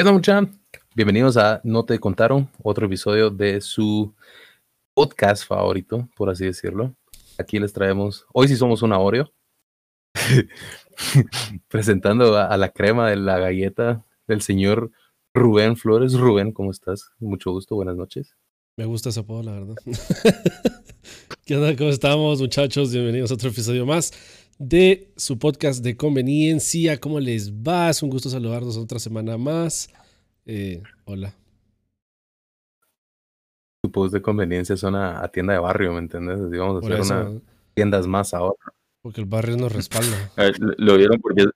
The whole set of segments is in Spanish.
Hola mucha, bienvenidos a No te contaron, otro episodio de su podcast favorito, por así decirlo. Aquí les traemos, hoy sí somos una Oreo, presentando a, a la crema de la galleta del señor Rubén Flores. Rubén, ¿cómo estás? Mucho gusto, buenas noches. Me gusta ese apodo, la verdad. ¿Qué onda? ¿Cómo estamos, muchachos? Bienvenidos a otro episodio más de su podcast de conveniencia. ¿Cómo les va? Es un gusto saludarlos otra semana más. Eh, hola. Tu post de conveniencia suena a tienda de barrio, ¿me entiendes? Así vamos a Por hacer eso, unas tiendas más ahora. porque el barrio nos respalda. Ver, lo- lo vieron porque lo,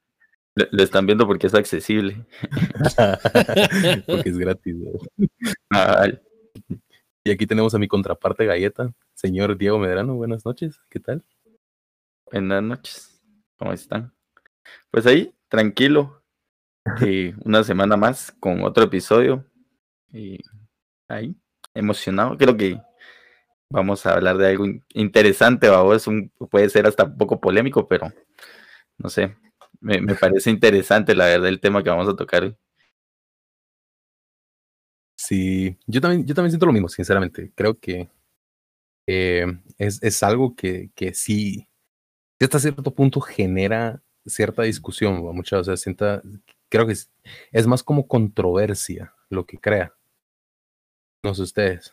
lo están viendo porque es accesible. Porque es gratis. Y aquí tenemos a mi contraparte galleta, señor Diego Medrano. Buenas noches, ¿qué tal? Buenas noches. ¿Cómo están? Pues ahí, tranquilo. Y una semana más con otro episodio. Y ahí, emocionado. Creo que vamos a hablar de algo in- interesante. Es un, puede ser hasta un poco polémico, pero no sé. Me, me parece interesante, la verdad, el tema que vamos a tocar hoy. Sí, yo también, yo también siento lo mismo, sinceramente. Creo que eh, es, es algo que, que sí, sí hasta cierto punto genera cierta discusión, ¿va? mucha, o sea, sienta, creo que es, es más como controversia lo que crea. No sé ustedes.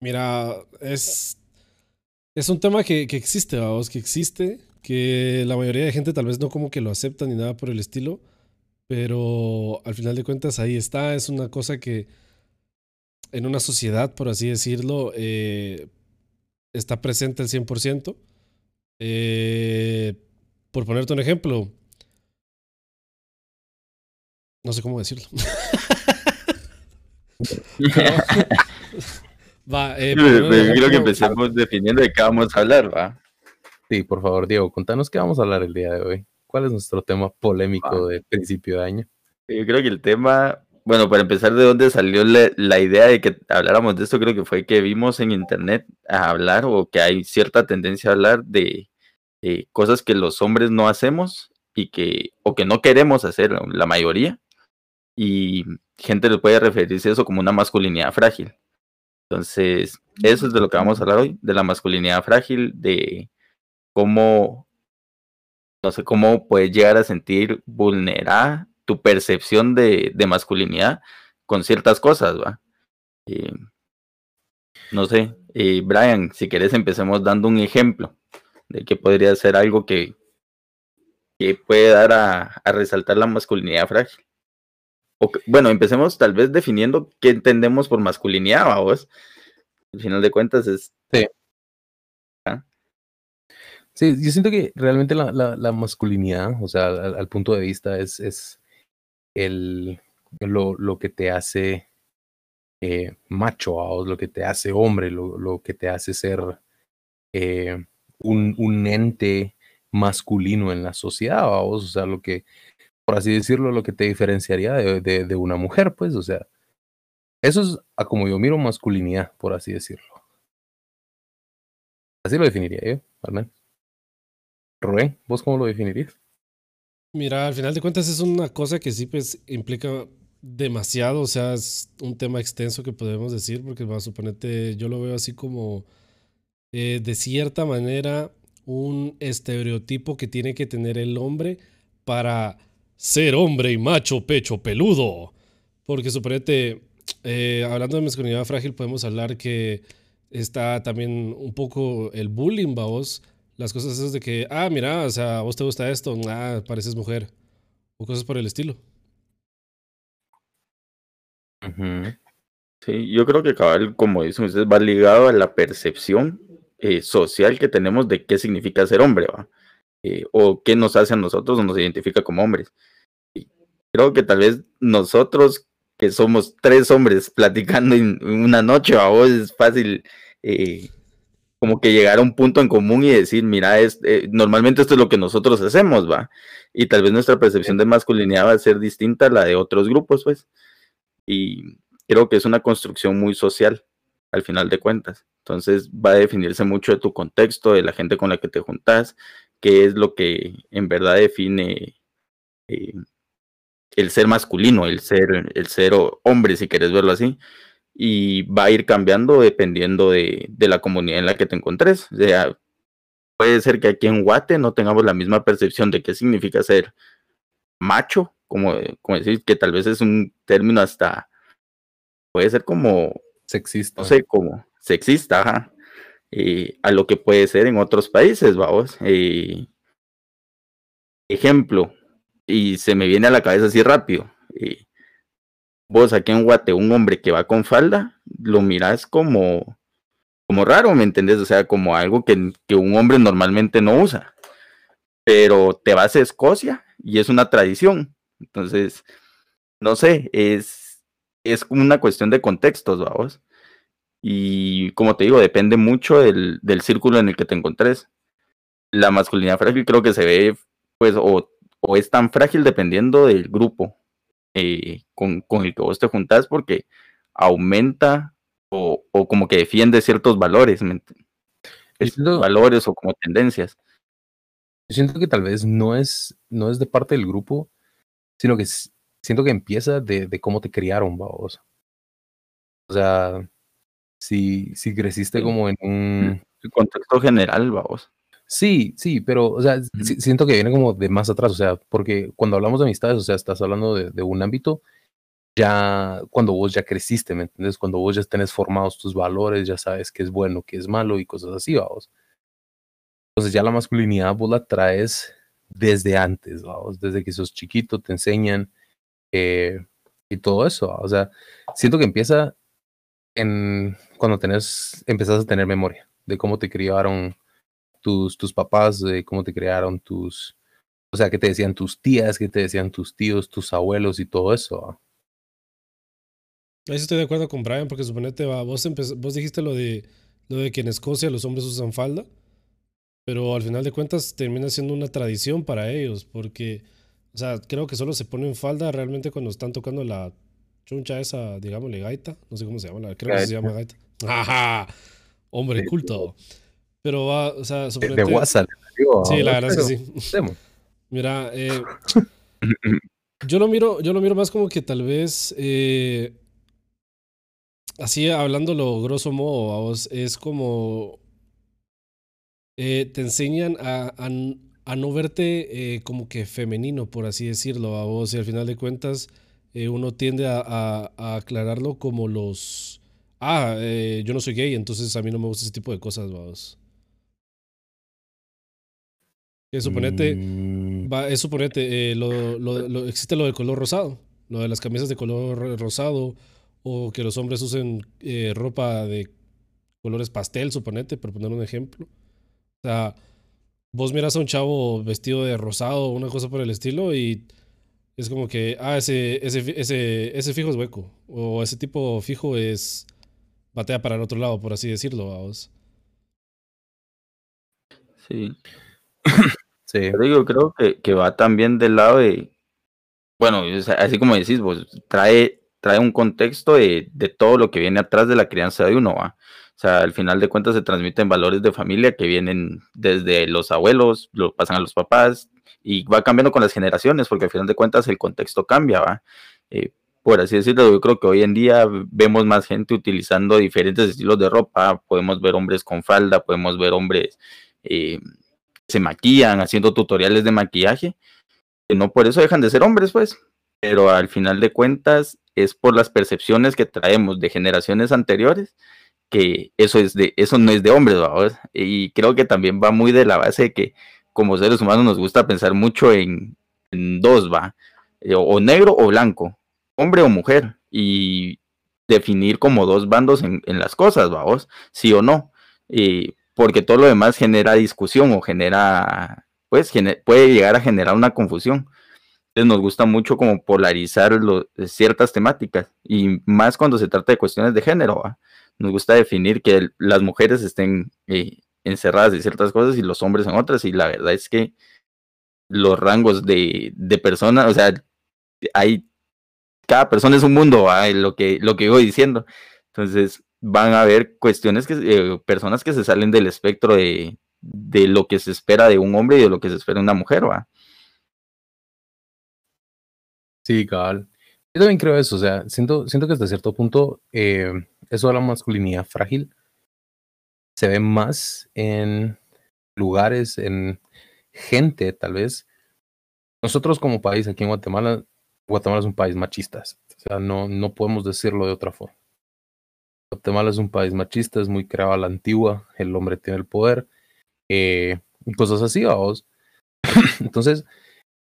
Mira, es, es un tema que, que existe, vamos, que existe, que la mayoría de gente tal vez no como que lo acepta ni nada por el estilo, pero al final de cuentas ahí está, es una cosa que en una sociedad, por así decirlo, eh, está presente al 100%. Eh, por ponerte un ejemplo, no sé cómo decirlo. Va, eh, Quiero que empecemos definiendo de qué vamos a hablar, ¿va? Sí, por favor, Diego, contanos qué vamos a hablar el día de hoy. ¿Cuál es nuestro tema polémico de principio de año? Yo creo que el tema, bueno, para empezar, ¿de dónde salió la, idea de que habláramos de esto? Creo que fue que vimos en internet a hablar o que hay cierta tendencia a hablar de cosas que los hombres no hacemos y que, o que no queremos hacer, la mayoría, y gente le puede referirse a eso como una masculinidad frágil. Entonces, eso es de lo que vamos a hablar hoy, de la masculinidad frágil, de cómo, no sé, cómo puedes llegar a sentir vulnerada tu percepción de, de masculinidad con ciertas cosas, ¿va? Eh, no sé, eh, Brian, si quieres empecemos dando un ejemplo de que podría ser algo que, que puede dar a, a resaltar la masculinidad frágil. O que- bueno, empecemos tal vez definiendo qué entendemos por masculinidad, vamos. Al final de cuentas es Sí, yo siento que realmente la, la, la masculinidad, o sea, al, al punto de vista, es, es el, lo, lo que te hace eh, macho, ¿vaos? lo que te hace hombre, lo, lo que te hace ser eh, un, un ente masculino en la sociedad, ¿vaos? o sea, lo que, por así decirlo, lo que te diferenciaría de, de, de una mujer, pues, o sea, eso es a como yo miro masculinidad, por así decirlo. Así lo definiría yo, menos. Rubén, ¿vos cómo lo definirías? Mira, al final de cuentas es una cosa que sí pues implica demasiado, o sea, es un tema extenso que podemos decir, porque va, suponete, yo lo veo así como eh, de cierta manera un estereotipo que tiene que tener el hombre para ser hombre y macho, pecho, peludo. Porque suponete, eh, hablando de masculinidad frágil, podemos hablar que está también un poco el bullying, vos. Las cosas esas de que, ah, mira, o sea, a vos te gusta esto, ah, pareces mujer. O cosas por el estilo. Sí, yo creo que cabal, como dicen ustedes, va ligado a la percepción eh, social que tenemos de qué significa ser hombre. Eh, o qué nos hace a nosotros o nos identifica como hombres. Creo que tal vez nosotros, que somos tres hombres platicando en una noche, a vos es fácil eh, como que llegar a un punto en común y decir, mira, es, eh, normalmente esto es lo que nosotros hacemos, ¿va? Y tal vez nuestra percepción de masculinidad va a ser distinta a la de otros grupos, pues. Y creo que es una construcción muy social, al final de cuentas. Entonces va a definirse mucho de tu contexto, de la gente con la que te juntas, qué es lo que en verdad define eh, el ser masculino, el ser, el ser hombre, si quieres verlo así, y va a ir cambiando dependiendo de, la comunidad en la que te encontres. O sea, puede ser que aquí en Guate no tengamos la misma percepción de qué significa ser macho, como, como decir que tal vez es un término hasta, puede ser como sexista. No sé, como sexista, ajá, eh, a lo que puede ser en otros países, vamos. Eh, ejemplo, y se me viene a la cabeza así rápido. Eh, vos aquí en Guate, un hombre que va con falda, lo miras como, como raro, ¿me entendés? O sea, como algo que, que un hombre normalmente no usa. Pero te vas a Escocia y es una tradición. Entonces, no sé, es, es una cuestión de contextos, vamos. Y como te digo, depende mucho del, del círculo en el que te encontres. La masculinidad frágil creo que se ve, pues, o o es tan frágil dependiendo del grupo eh, con, el que vos te juntás porque aumenta o, como que defiende ciertos valores, valores o como tendencias. Yo siento que tal vez no es, no es de parte del grupo, sino que siento que empieza de, cómo te criaron, vos. O sea, si, si creciste como en un... contexto general, vamos. Sí, sí, pero, o sea, siento que viene como de más atrás, o sea, porque cuando hablamos de amistades, o sea, estás hablando de, un ámbito, ya cuando vos ya creciste, ¿me entiendes? Cuando vos ya tenés formados tus valores, ya sabes qué es bueno, qué es malo y cosas así, vamos. Entonces ya la masculinidad vos la traes desde antes, vamos, desde que sos chiquito, te enseñan eh, y todo eso, o sea, siento que empieza en cuando tenés, empezás a tener memoria de cómo te criaron tus, tus papás, de cómo te crearon tus, o sea, qué te decían tus tías, qué te decían tus tíos, tus abuelos y todo eso. Ahí estoy de acuerdo con Brian, porque suponete, va, vos, vos dijiste lo de, lo de que en Escocia los hombres usan falda, pero al final de cuentas termina siendo una tradición para ellos, porque, o sea, creo que solo se ponen falda realmente cuando están tocando la chuncha esa, digámosle, gaita, no sé cómo se llama, creo que se llama gaita. ¡Ajá! Hombre culto. Pero va, o sea, sobre De WhatsApp. sí, la verdad es que sí. Mira, eh, yo lo miro, yo lo miro más como que tal vez, eh, así hablándolo grosso modo, a vos, es como eh, te enseñan a, a, no verte como que femenino, por así decirlo, a vos, y al final de cuentas uno tiende a, a, aclararlo como los, ah, yo no soy gay, entonces a mí no me gusta ese tipo de cosas, vamos. Suponete, mm. va, es suponete, eh, lo, lo, existe lo del color rosado, lo de las camisas de color rosado, o que los hombres usen eh, ropa de colores pastel, suponete, por poner un ejemplo. O sea, vos miras a un chavo vestido de rosado o una cosa por el estilo y es como que, ah, ese, ese, ese, ese fijo es hueco, o ese tipo fijo es batea para el otro lado, por así decirlo, vamos. Sí. Yo creo que, que, va también del lado de, bueno, así como decís, vos, trae, trae un contexto de, de, todo lo que viene atrás de la crianza de uno, ¿va? O sea, al final de cuentas se transmiten valores de familia que vienen desde los abuelos, lo pasan a los papás y va cambiando con las generaciones, porque al final de cuentas el contexto cambia, ¿va? Eh, por así decirlo, yo creo que hoy en día vemos más gente utilizando diferentes estilos de ropa, podemos ver hombres con falda, podemos ver hombres eh, se maquillan haciendo tutoriales de maquillaje, que no por eso dejan de ser hombres, pues, pero al final de cuentas es por las percepciones que traemos de generaciones anteriores que eso es de eso no es de hombres, y creo que también va muy de la base de que como seres humanos nos gusta pensar mucho en, dos, va, eh, o, negro o blanco, hombre o mujer, y definir como dos bandos en, las cosas, vamos, sí o no. Y porque todo lo demás genera discusión o genera, pues puede llegar a generar una confusión. Entonces nos gusta mucho como polarizar ciertas temáticas y más cuando se trata de cuestiones de género. Nos gusta definir que las mujeres estén eh, encerradas en ciertas cosas y los hombres en otras y la verdad es que los rangos de, personas, o sea, hay, cada persona es un mundo, lo que, lo que voy diciendo. Entonces, van a haber cuestiones que, eh, personas que se salen del espectro de, de, lo que se espera de un hombre y de lo que se espera de una mujer, ¿va? Sí, cabal. Yo también creo eso, o sea, siento, siento que hasta cierto punto eh, eso de la masculinidad frágil se ve más en lugares, en gente, tal vez. Nosotros como país aquí en Guatemala, Guatemala es un país machista, o sea, no, no podemos decirlo de otra forma. Guatemala es un país machista, es muy creado a la antigua, el hombre tiene el poder, eh, y cosas así, vamos. Entonces,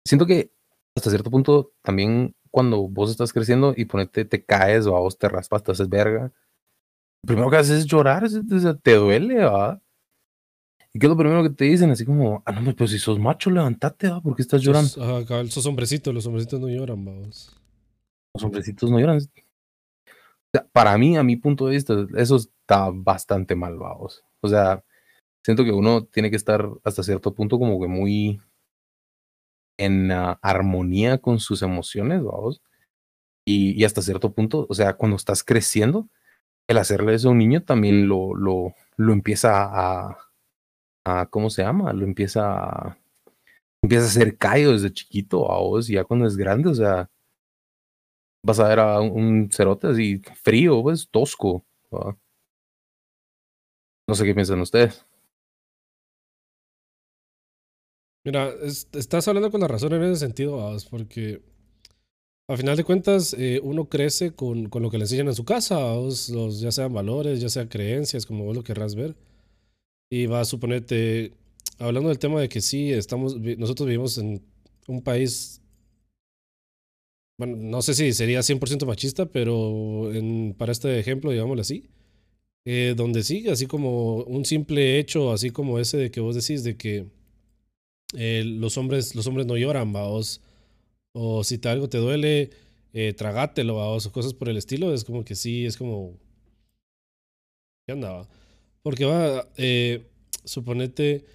siento que hasta cierto punto también cuando vos estás creciendo y ponete, te caes o a vos te raspas, te haces verga, lo primero que haces es llorar, te duele, ¿va? ¿Y qué es lo primero que te dicen? Así como, ah, no, pero si sos macho, levantate, ¿va? ¿Por qué estás llorando? Ajá, cabal, sos hombrecito, los hombrecitos no lloran, vamos. Los hombrecitos no lloran. Para mí, a mi punto de vista, eso está bastante mal, vamos. O sea, siento que uno tiene que estar hasta cierto punto como que muy en uh, armonía con sus emociones, vamos. Y, y, hasta cierto punto, o sea, cuando estás creciendo, el hacerle eso a un niño también lo, lo, lo empieza a, a, ¿cómo se llama? Lo empieza a, empieza a ser callo desde chiquito a vos, y ya cuando es grande, o sea, vas a ver a un, un cerote así frío, pues tosco. No sé qué piensan ustedes. Mira, es, estás hablando con la razón en ese sentido, porque a final de cuentas eh, uno crece con, con, lo que le enseñan en su casa, los, ya sean valores, ya sean creencias, como vos lo querrás ver. Y va a suponerte, hablando del tema de que sí, estamos, nosotros vivimos en un país, bueno, no sé si sería 100% machista, pero en, para este ejemplo, digámoslo así, eh, donde sí, así como un simple hecho, así como ese de que vos decís, de que eh, los, hombres, los hombres no lloran, vaos. O si te, algo te duele, eh, tragátelo, vaos, o cosas por el estilo. Es como que sí, es como. ¿Qué andaba? Porque va, eh, suponete.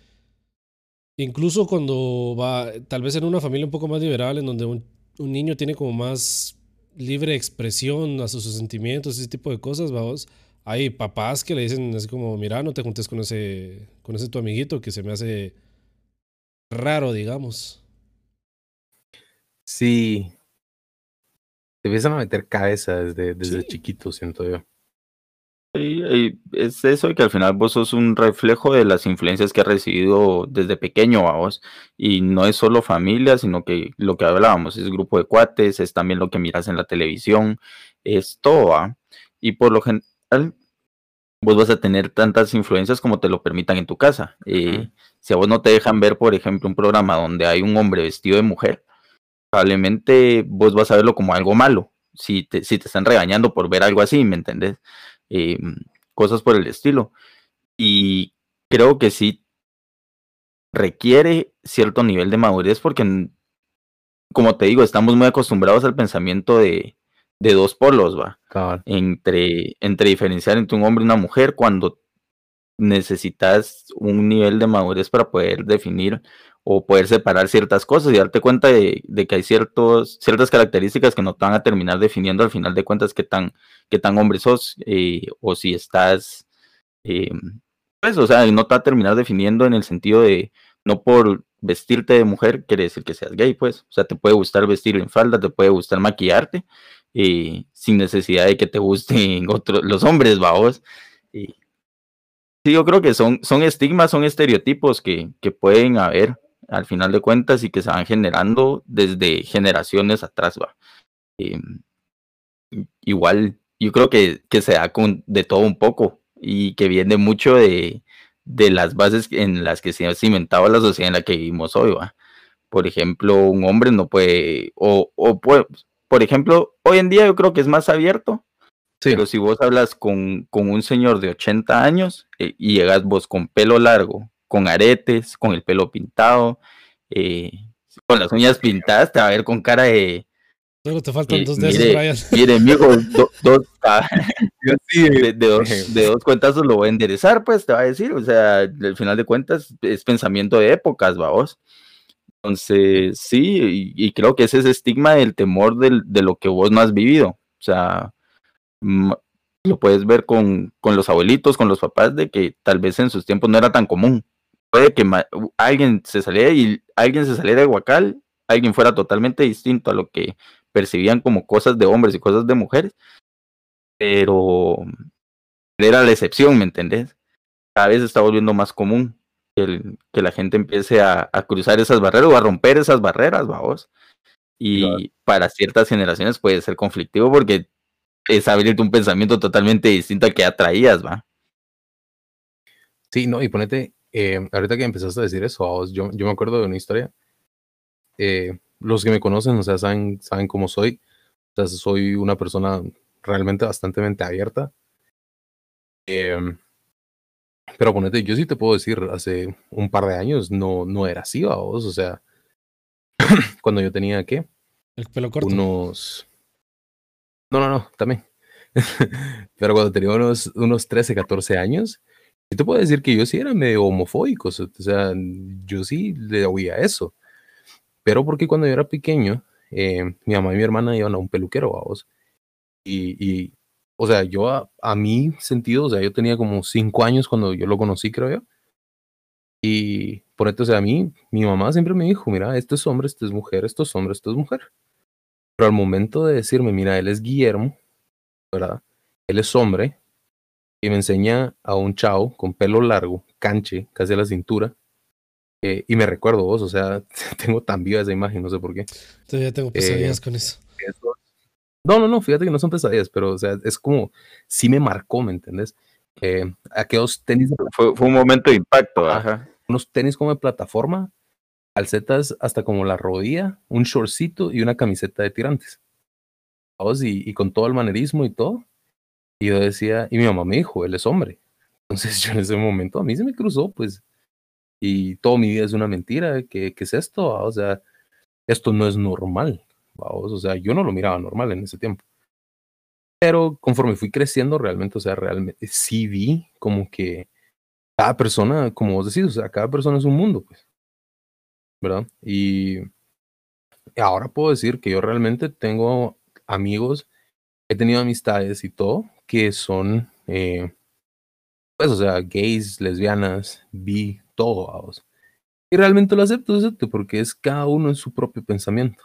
Incluso cuando va, tal vez en una familia un poco más liberal, en donde un, un niño tiene como más libre expresión a sus, sus sentimientos, ese tipo de cosas, vamos. Hay papás que le dicen así como, mira, no te juntes con ese, con ese tu amiguito que se me hace raro, digamos. Sí. Te empiezan a meter cabeza desde, desde sí. chiquito, siento yo. Es eso que al final vos sos un reflejo de las influencias que has recibido desde pequeño a vos. Y no es solo familia, sino que lo que hablábamos es grupo de cuates, es también lo que miras en la televisión, es todo. ¿ah? Y por lo general, vos vas a tener tantas influencias como te lo permitan en tu casa. Eh, uh -huh. Si a vos no te dejan ver, por ejemplo, un programa donde hay un hombre vestido de mujer, probablemente vos vas a verlo como algo malo. Si te, si te están regañando por ver algo así, ¿me entendés? Eh, cosas por el estilo. Y creo que sí requiere cierto nivel de madurez porque, como te digo, estamos muy acostumbrados al pensamiento de, de dos polos, va. Entre, entre diferenciar entre un hombre y una mujer cuando necesitas un nivel de madurez para poder definir o poder separar ciertas cosas y darte cuenta de, que hay ciertos, ciertas características que no te van a terminar definiendo al final de cuentas qué tan, qué tan hombre sos eh, o si estás, eh, pues, o sea, no te va a terminar definiendo en el sentido de no por vestirte de mujer quiere decir que seas gay, pues, o sea, te puede gustar vestir en falda, te puede gustar maquillarte, eh, sin necesidad de que te gusten otros, los hombres, vaos. Sí, yo creo que son, son estigmas, son estereotipos que, que pueden haber al final de cuentas y que se van generando desde generaciones atrás, va. Eh, igual, yo creo que, que, se da con de todo un poco y que viene mucho de, de las bases en las que se ha cimentado la sociedad en la que vivimos hoy, va. Por ejemplo, un hombre no puede, o, o puede, por ejemplo, hoy en día yo creo que es más abierto, sí. pero si vos hablas con, con, un señor de 80 años eh, y llegas vos con pelo largo, con aretes, con el pelo pintado, eh, con las uñas pintadas, te va a ver con cara de... Solo te faltan eh, dos de esos, Brian. Mire, amigo, do, do, ah, de, de, dos, de dos cuentazos lo voy a enderezar, pues te va a decir, o sea, al final de cuentas es pensamiento de épocas, vamos. Entonces, sí, y, y, creo que ese es el estigma del temor del, de lo que vos no has vivido. O sea, lo puedes ver con, con, los abuelitos, con los papás, de que tal vez en sus tiempos no era tan común. Puede que alguien se saliera y alguien se saliera de Huacal, alguien fuera totalmente distinto a lo que percibían como cosas de hombres y cosas de mujeres, pero era la excepción, ¿me entendés? Cada vez está volviendo más común que, que la gente empiece a, a, cruzar esas barreras o a romper esas barreras, vamos. Y para ciertas generaciones puede ser conflictivo porque es abrirte un pensamiento totalmente distinto al que atraías, ¿va? Sí, no, y ponete, eh, ahorita que empezaste a decir eso, vos, yo, yo me acuerdo de una historia. Eh, los que me conocen, o sea, saben, saben cómo soy. O sea, soy una persona realmente bastante abierta. Eh, pero ponete, yo sí te puedo decir, hace un par de años no, no era así, vos, o sea, cuando yo tenía, ¿qué? El pelo corto. Unos... No, no, no, también. pero cuando tenía unos, unos 13, 14 años, yo te puedo decir que yo sí era medio homofóbico, o sea, yo sí le oía eso. Pero porque cuando yo era pequeño, eh, mi mamá y mi hermana iban a un peluquero, vamos. Y, y o sea, yo a, a, mi sentido, o sea, yo tenía como cinco años cuando yo lo conocí, creo yo. Y por esto, o sea, a mí, mi mamá siempre me dijo, mira, esto es hombre, esto es mujer, esto es hombre, esto es mujer. Pero al momento de decirme, mira, él es Guillermo, ¿verdad? Él es hombre, y me enseña a un chavo con pelo largo, canche, casi a la cintura, eh, y me recuerdo vos, o sea, tengo tan viva esa imagen, no sé por qué. Todavía tengo pesadillas eh, con eso. eso. No, no, no, fíjate que no son pesadillas, pero o sea, es como, sí me marcó, ¿me entendés? Eh, aquellos tenis. Fue, fue, un momento de impacto, ajá. Unos tenis como de plataforma, calcetas hasta como la rodilla, un shortcito y una camiseta de tirantes. Y, y con todo el manerismo y todo. Y yo decía, y mi mamá me dijo, él es hombre. Entonces yo en ese momento a mí se me cruzó, pues, y toda mi vida es una mentira, ¿qué, qué es esto? O sea, esto no es normal, ¿vamos? o sea, yo no lo miraba normal en ese tiempo. Pero conforme fui creciendo, realmente, o sea, realmente sí vi como que cada persona, como vos decís, o sea, cada persona es un mundo, pues, ¿verdad? Y ahora puedo decir que yo realmente tengo amigos, he tenido amistades y todo, que son, eh, pues, o sea, gays, lesbianas, bi, todo, vamos. Y realmente lo acepto, acepto, porque es cada uno en su propio pensamiento.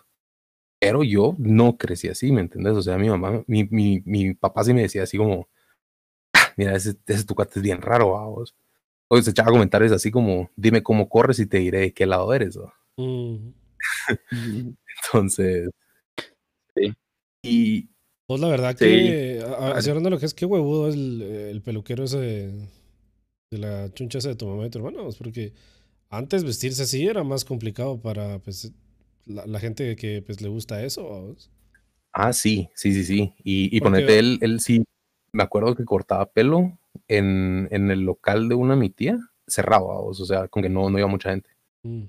Pero yo no crecí así, ¿me entiendes? O sea, mi mamá, mi, mi, mi papá sí me decía así como, ah, mira, ese, ese tu es bien raro, vamos. O se echaba comentarios así como, dime cómo corres y te diré de qué lado eres. ¿no? Mm. Entonces, sí. Y. Pues la verdad que, sí. así hablando de lo que es, qué huevudo es el, el peluquero ese de la chuncha esa de tu mamá y tu hermano, porque antes vestirse así era más complicado para pues, la, la gente que pues, le gusta eso. ¿vos? Ah, sí, sí, sí, sí. Y, y ponete, él, él sí, me acuerdo que cortaba pelo en, en el local de una mi tía, cerraba, o sea, con que no, no iba mucha gente. Mm.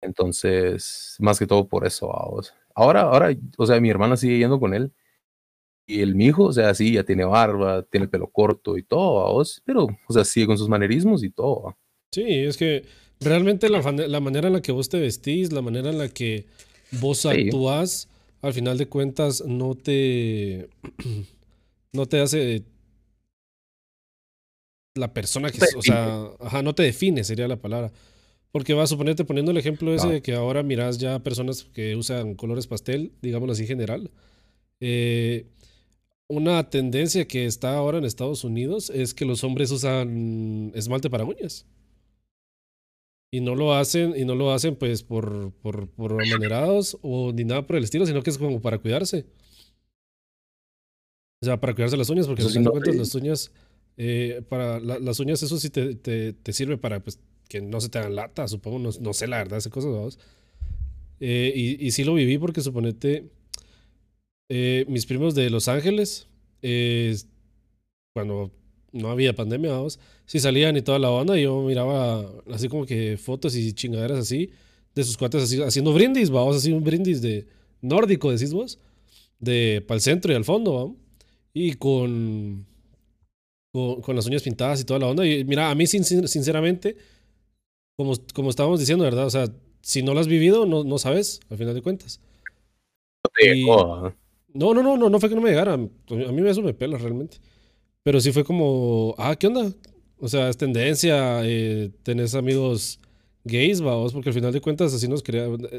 Entonces, más que todo por eso, vos. Ahora, ahora, o sea, mi hermana sigue yendo con él y el mijo, o sea, sí, ya tiene barba, tiene el pelo corto y todo, ¿vos? pero, o sea, sigue con sus manerismos y todo. Sí, es que realmente la, la, manera en la que vos te vestís, la manera en la que vos sí. actúas, al final de cuentas no te, no te hace la persona que, o sea, ajá, no te define, sería la palabra. Porque va a suponerte poniendo el ejemplo ese no. de que ahora miras ya personas que usan colores pastel, digámoslo así general. Eh, una tendencia que está ahora en Estados Unidos es que los hombres usan esmalte para uñas. Y no lo hacen, y no lo hacen pues por, por, por amanerados o ni nada por el estilo, sino que es como para cuidarse. O sea, para cuidarse las uñas, porque si no cuentas las uñas, eh, para la, las uñas eso sí te, te, te, sirve para pues que no se te hagan lata, supongo, no, no sé la verdad, esas cosas. Eh, y, y sí lo viví porque suponete eh, mis primos de Los Ángeles, eh, cuando no había pandemia, vamos, sí salían y toda la onda, y yo miraba así como que fotos y chingaderas así, de sus cuates así, haciendo brindis, vamos, así un brindis de nórdico, decís vos, de para el centro y al fondo, vamos, y con, con, con, las uñas pintadas y toda la onda. Y mira, a mí sin, sinceramente, como, como estábamos diciendo, ¿verdad? O sea, si no lo has vivido, no, no sabes, al final de cuentas. Y, no, no, no, no, no fue que no me llegara. A mí eso me pela realmente. Pero sí fue como, ah, ¿qué onda? O sea, es tendencia, eh, tenés amigos gays, vamos, porque al final de cuentas así nos,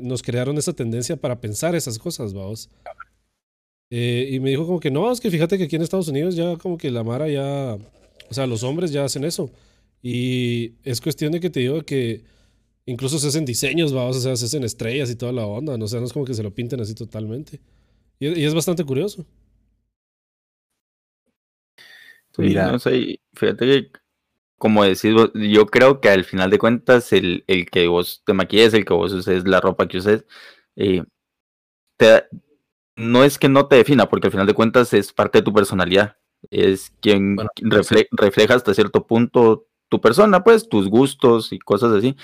nos crearon esa tendencia para pensar esas cosas, vamos. Eh, y me dijo como que no, es que fíjate que aquí en Estados Unidos ya como que la Mara ya, o sea, los hombres ya hacen eso. Y es cuestión de que te digo que incluso se hacen diseños, vamos, o sea, se hacen estrellas y toda la onda, no, o sea, no es como que se lo pinten así totalmente. Y, es bastante curioso. Mira, no sé, fíjate que como decís yo creo que al final de cuentas el, el que vos te maquilles, el que vos uses la ropa que uses, eh, no es que no te defina, porque al final de cuentas es parte de tu personalidad. Es quien refleja hasta cierto punto tu persona, pues, tus gustos y cosas así.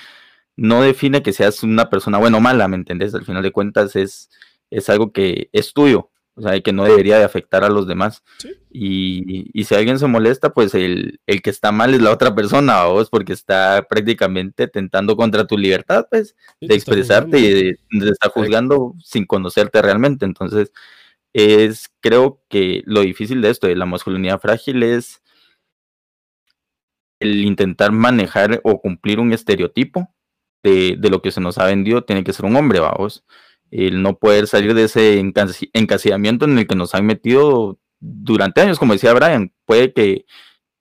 No define que seas una persona buena o mala, ¿me entendés? Al final de cuentas es, es algo que es tuyo o sea, que no debería de afectar a los demás. Y, y, si alguien se molesta, pues el, el, que está mal es la otra persona, vos, porque está prácticamente tentando contra tu libertad, pues, de expresarte y de, de estar juzgando sin conocerte realmente. Entonces, es, creo que lo difícil de esto, de la masculinidad frágil, es el intentar manejar o cumplir un estereotipo de, de lo que se nos ha vendido, tiene que ser un hombre, vamos el no poder salir de ese encasillamiento en el que nos han metido durante años, como decía Brian, puede que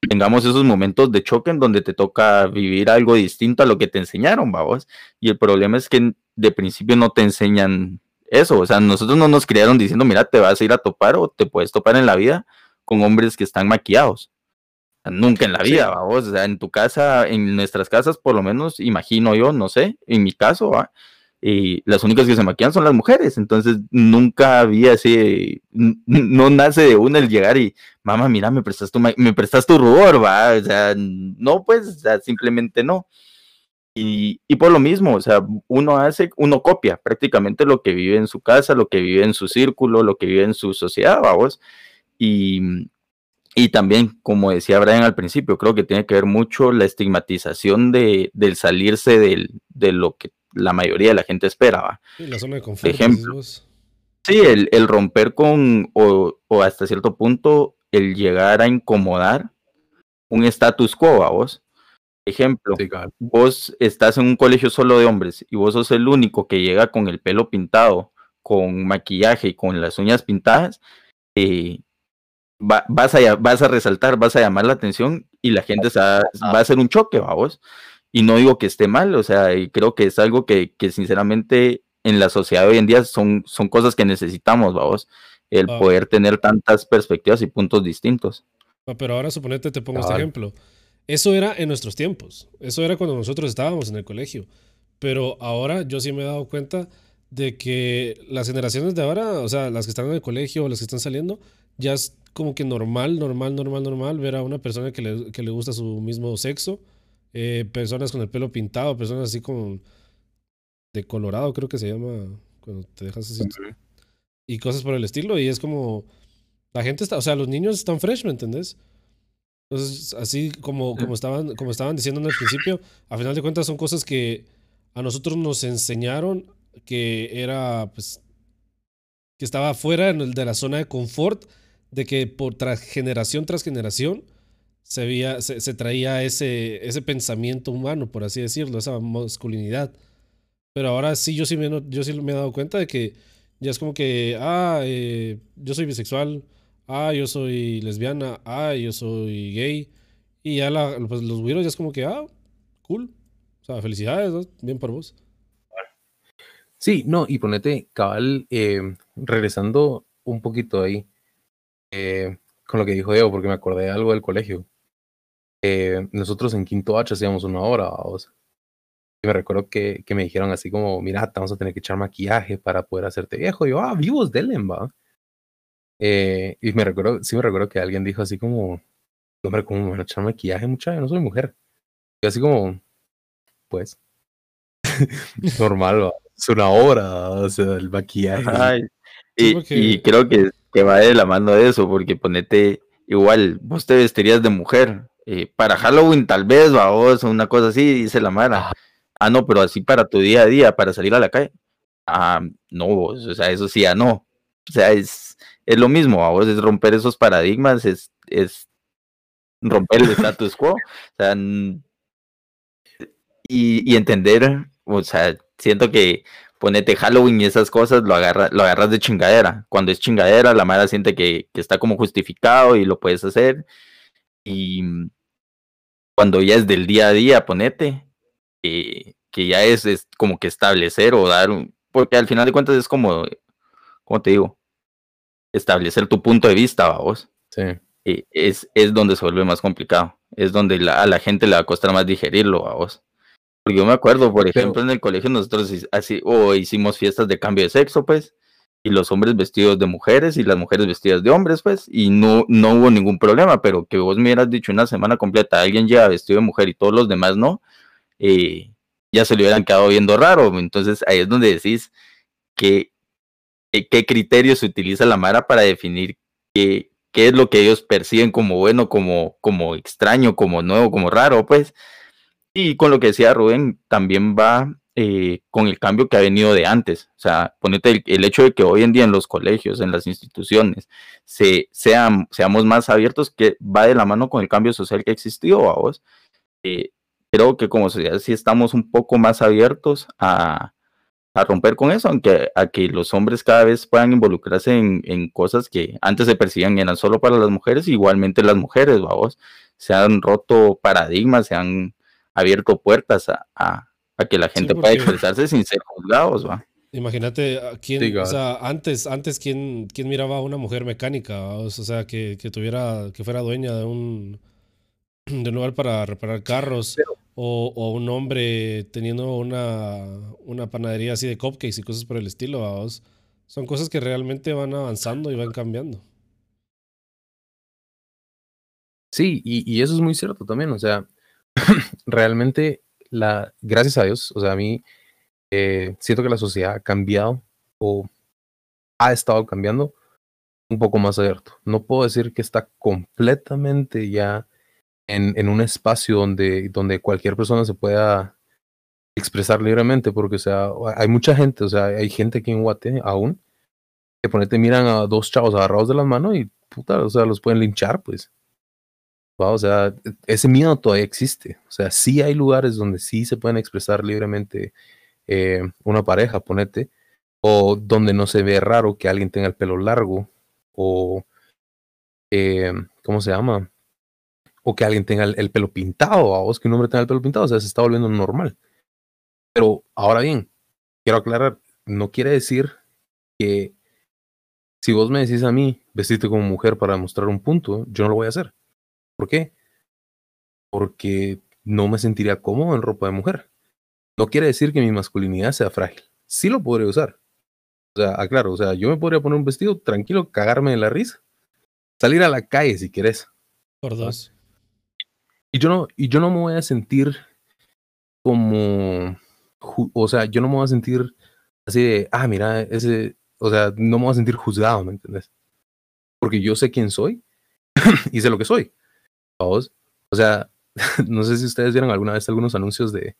tengamos esos momentos de choque en donde te toca vivir algo distinto a lo que te enseñaron, vamos. Y el problema es que de principio no te enseñan eso, o sea, nosotros no nos criaron diciendo, mira, te vas a ir a topar o te puedes topar en la vida con hombres que están maquillados. Nunca en la vida, vamos, o sea, en tu casa, en nuestras casas, por lo menos, imagino yo, no sé, en mi caso, ¿va? Y las únicas que se maquillan son las mujeres, entonces nunca había así, no nace de una el llegar y, mamá, mira, me prestas tu, me prestas tu rubor, va, o sea, no, pues, simplemente no. Y, y, por lo mismo, o sea, uno hace, uno copia prácticamente lo que vive en su casa, lo que vive en su círculo, lo que vive en su sociedad, vamos, y, y también, como decía Brian al principio, creo que tiene que ver mucho la estigmatización de, del salirse del, de lo que la mayoría de la gente esperaba. Sí, la zona de confort. Ejemplo, sí, el, el, romper con, o, o, hasta cierto punto, el llegar a incomodar un status quo a vos. Ejemplo, vos estás en un colegio solo de hombres y vos sos el único que llega con el pelo pintado, con maquillaje y con las uñas pintadas, eh, vas, a, vas a resaltar, vas a llamar la atención y la gente va, va a hacer un choque, vos y no digo que esté mal, o sea, y creo que es algo que, que sinceramente en la sociedad de hoy en día son, son cosas que necesitamos, vamos, el ah. poder tener tantas perspectivas y puntos distintos. Ah, pero ahora suponete, te pongo este ejemplo. Eso era en nuestros tiempos, eso era cuando nosotros estábamos en el colegio, pero ahora yo sí me he dado cuenta de que las generaciones de ahora, o sea, las que están en el colegio o las que están saliendo, ya es como que normal, normal, normal, normal ver a una persona que le, que le gusta su mismo sexo eh, personas con el pelo pintado, personas así como de colorado, creo que se llama, cuando te dejas así. Y cosas por el estilo. Y es como, la gente está, o sea, los niños están fresh, ¿me entendés? Entonces, así como, como, estaban, como estaban diciendo en el principio, a final de cuentas son cosas que a nosotros nos enseñaron que era, pues, que estaba fuera de la zona de confort, de que por tras generación tras generación, se, veía, se, traía ese, ese pensamiento humano, por así decirlo, esa masculinidad. Pero ahora sí, yo sí me, yo sí me he dado cuenta de que ya es como que, ah, eh, yo soy bisexual, ah, yo soy lesbiana, ah, yo soy gay. Y ya pues, los güiros ya es como que, ah, cool. O sea, felicidades, bien por vos. Sí, no, y ponete, cabal, eh, regresando un poquito ahí eh, con lo que dijo Diego, porque me acordé de algo del colegio. Eh, nosotros en quinto H hacíamos una hora, Y me recuerdo que, que, me dijeron así como, mira, te vamos a tener que echar maquillaje para poder hacerte viejo. Y yo, ah, vivos, Delen, va. Eh, y me recuerdo, sí me recuerdo que alguien dijo así como, hombre, ¿cómo me van a echar maquillaje, muchacha? Yo no soy mujer. Y así como, pues, normal, ¿va? es una hora, o sea, el maquillaje. y, y, creo que, que va de la mano de eso, porque ponete, igual, vos te vestirías de mujer, eh, para Halloween tal vez, va, o una cosa así, dice la Mara. Ah, no, pero así para tu día a día, para salir a la calle. Ah, no, o sea, eso sí, ya no. O sea, es, es lo mismo, vos es romper esos paradigmas, es, es romper el status quo. O sea, y, entender, o sea, siento que ponete Halloween y esas cosas, lo, agarra, lo agarras de chingadera. Cuando es chingadera, la Mara siente que, está como justificado y lo puedes hacer. Y cuando ya es del día a día, ponete, eh, que ya es, es, como que establecer o dar, un, porque al final de cuentas es como, ¿cómo te digo? Establecer tu punto de vista, vos. Sí. Eh, es, es donde se vuelve más complicado. Es donde a la gente le va a costar más digerirlo, vos. Porque yo me acuerdo, por ejemplo, en el colegio nosotros así, o hicimos fiestas de cambio de sexo, pues, y los hombres vestidos de mujeres y las mujeres vestidas de hombres, pues, y no, no hubo ningún problema, pero que vos me hubieras dicho una semana completa, alguien ya vestido de mujer y todos los demás no, eh, ya se le hubieran quedado viendo raro. Entonces ahí es donde decís que, qué criterios se utiliza la Mara para definir qué, qué es lo que ellos perciben como bueno, como, como extraño, como nuevo, como raro, pues. Y con lo que decía Rubén, también va eh, con el cambio que ha venido de antes. O sea, ponete el, hecho de que hoy en día en los colegios, en las instituciones, se, sean, seamos más abiertos, que va de la mano con el cambio social que ha existido, vamos. Eh, creo que como sociedad sí estamos un poco más abiertos a, a romper con eso, aunque a que los hombres cada vez puedan involucrarse en, en, cosas que antes se percibían eran solo para las mujeres, igualmente las mujeres, vamos, se han roto paradigmas, se han abierto puertas a, que la gente pueda expresarse sin ser juzgados, ¿va? Imagínate, quién, o sea, antes, antes ¿quién, quién miraba a una mujer mecánica, o sea, que, que, tuviera, que fuera dueña de un, de un lugar para reparar carros, o, o, un hombre teniendo una, una panadería así de cupcakes y cosas por el estilo, ¿vos? son cosas que realmente van avanzando y van cambiando. Sí, y, y eso es muy cierto también, o sea, realmente, la, gracias a Dios, o sea, a mí eh, siento que la sociedad ha cambiado o ha estado cambiando un poco más abierto. No puedo decir que está completamente ya en, en un espacio donde, donde cualquier persona se pueda expresar libremente, porque, sea, hay mucha gente, o sea, hay gente aquí en Guate aún, que ponete miran a dos chavos agarrados de las manos y, puta, o sea, los pueden linchar, pues. O sea, ese miedo todavía existe. O sea, sí hay lugares donde sí se pueden expresar libremente eh, una pareja, ponete, o donde no se ve raro que alguien tenga el pelo largo, o, eh, ¿cómo se llama? O que alguien tenga el, pelo pintado, a vos que un hombre tenga el pelo pintado, o sea, se está volviendo normal. Pero ahora bien, quiero aclarar, no quiere decir que si vos me decís a mí, vestirte como mujer para mostrar un punto, yo no lo voy a hacer. ¿Por qué? Porque no me sentiría cómodo en ropa de mujer. No quiere decir que mi masculinidad sea frágil. Sí lo podría usar. O sea, aclaro, o sea, yo me podría poner un vestido tranquilo, cagarme de la risa, salir a la calle si quieres. Por dos. Y yo no, y yo no me voy a sentir como, o sea, yo no me voy a sentir así de, ah, mira, ese, o sea, no me voy a sentir juzgado, ¿me entiendes? Porque yo sé quién soy y sé lo que soy. O sea, no sé si ustedes vieron alguna vez algunos anuncios de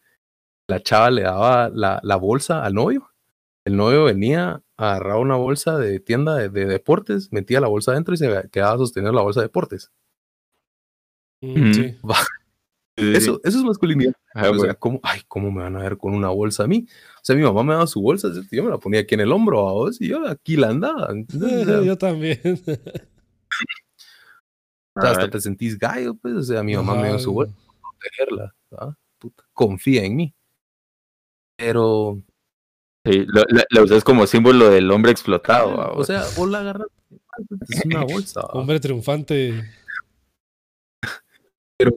la chava le daba la, la bolsa al novio. El novio venía, agarraba una bolsa de tienda de, deportes, metía la bolsa adentro y se quedaba a sostener la bolsa de deportes. Mm, sí. Eso, eso es masculinidad. Ah, o sea, ¿cómo, ay, ¿cómo me van a ver con una bolsa a mí? O sea, mi mamá me daba su bolsa, yo me la ponía aquí en el hombro a vos y yo aquí la andaba. yo también. Hasta te sentís gallo, pues, o sea, mi mamá me dio su bolsa para protegerla, confía en mí. Pero... Sí, la, usas como símbolo del hombre explotado. o sea, vos la agarras, es una bolsa. Hombre triunfante. Pero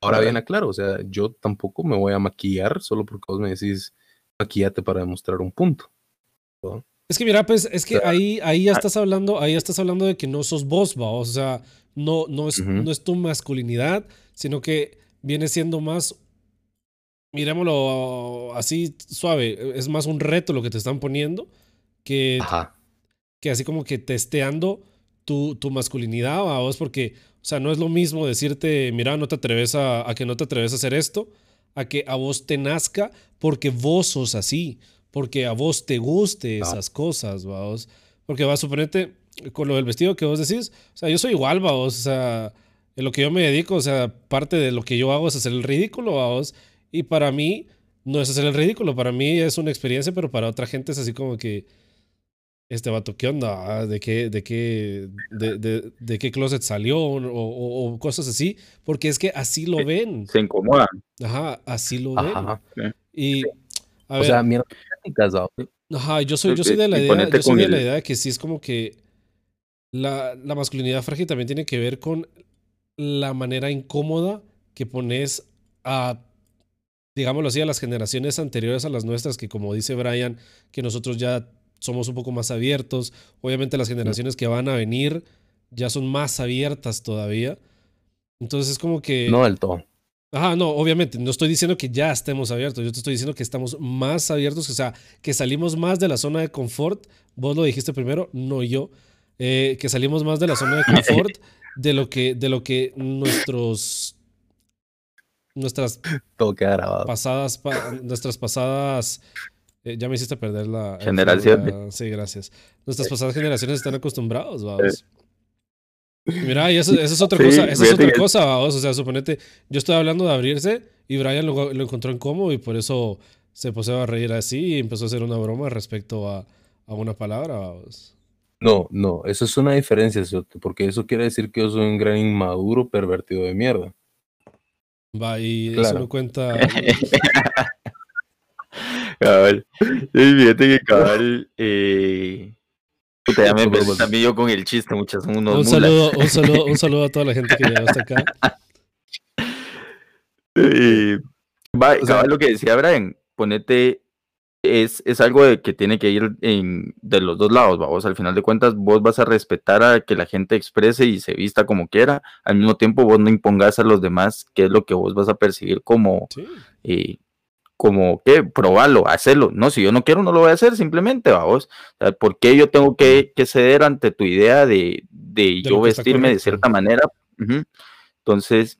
ahora bien, aclaro, o sea, yo tampoco me voy a maquillar solo porque vos me decís maquillate para demostrar un punto. Es que mira, pues, es que ahí, ahí ya estás hablando, ahí ya estás hablando de que no sos vos, va, o sea, no, no, es, no es tu masculinidad, sino que viene siendo más, miremoslo así suave, es más un reto lo que te están poniendo que, que así como que testeando tu, tu masculinidad a vos, porque, o sea, no es lo mismo decirte, mira, no te atreves a, a que no te atreves a hacer esto, a que a vos te nazca porque vos sos así, porque a vos te guste esas cosas, vos. Porque va a suponerte, con lo del vestido que vos decís, o sea, yo soy igual, vos, o sea, en lo que yo me dedico, o sea, parte de lo que yo hago es hacer el ridículo, vos, y para mí, no es hacer el ridículo. Para mí es una experiencia, pero para otra gente es así como que, este vato, ¿qué onda? ¿De qué, de qué, de, de, de qué closet salió? O, o- o cosas así, porque es que así lo ven. Se incomodan. Ajá, así lo ven. Ajá. Y, a O ver, sea, mierda. Ajá, yo soy, yo soy de la idea, yo soy de la idea de que sí es como que la, la masculinidad frágil también tiene que ver con la manera incómoda que pones a, digámoslo así, a las generaciones anteriores a las nuestras, que como dice Brian, que nosotros ya somos un poco más abiertos. Obviamente las generaciones que van a venir ya son más abiertas todavía. Entonces es como que... No del todo. Ajá, no, obviamente, no estoy diciendo que ya estemos abiertos, yo te estoy diciendo que estamos más abiertos, o sea, que salimos más de la zona de confort, vos lo dijiste primero, no yo, eh, que salimos más de la zona de confort de lo que, de lo que nuestros, nuestras Todo queda grabado. pasadas, pa- nuestras pasadas, eh, ya me hiciste perder la... la- sí, gracias. Nuestras pasadas generaciones están acostumbrados, vamos. Mira, y eso, eso es otra Sí, cosa, es otra que- cosa, vamos. O sea, suponete, yo estoy hablando de abrirse y Brian lo, lo encontró incómodo y por eso se puso a reír así y empezó a hacer una broma respecto a, a una palabra, vamos. No, no, eso es una diferencia, porque eso quiere decir que yo soy un gran inmaduro pervertido de mierda. Va, y eso no cuenta. Cabal. Fíjate que cabal. Eh... Puta, ya me empecé también yo con el chiste, muchas son unos Un saludo, un saludo, un saludo a toda la gente que llegó hasta acá. Eh, va, O sea- cabal, lo que decía Brian, ponete, es, es algo de que tiene que ir en, de los dos lados, vamos, al final de cuentas vos vas a respetar a que la gente exprese y se vista como quiera, al mismo tiempo vos no impongas a los demás qué es lo que vos vas a percibir como, Sí. eh, como que probarlo, hacerlo, no, si yo no quiero no lo voy a hacer simplemente, vamos, o sea, ¿por qué yo tengo que, que ceder ante tu idea de, de yo vestirme de cierta manera? Entonces,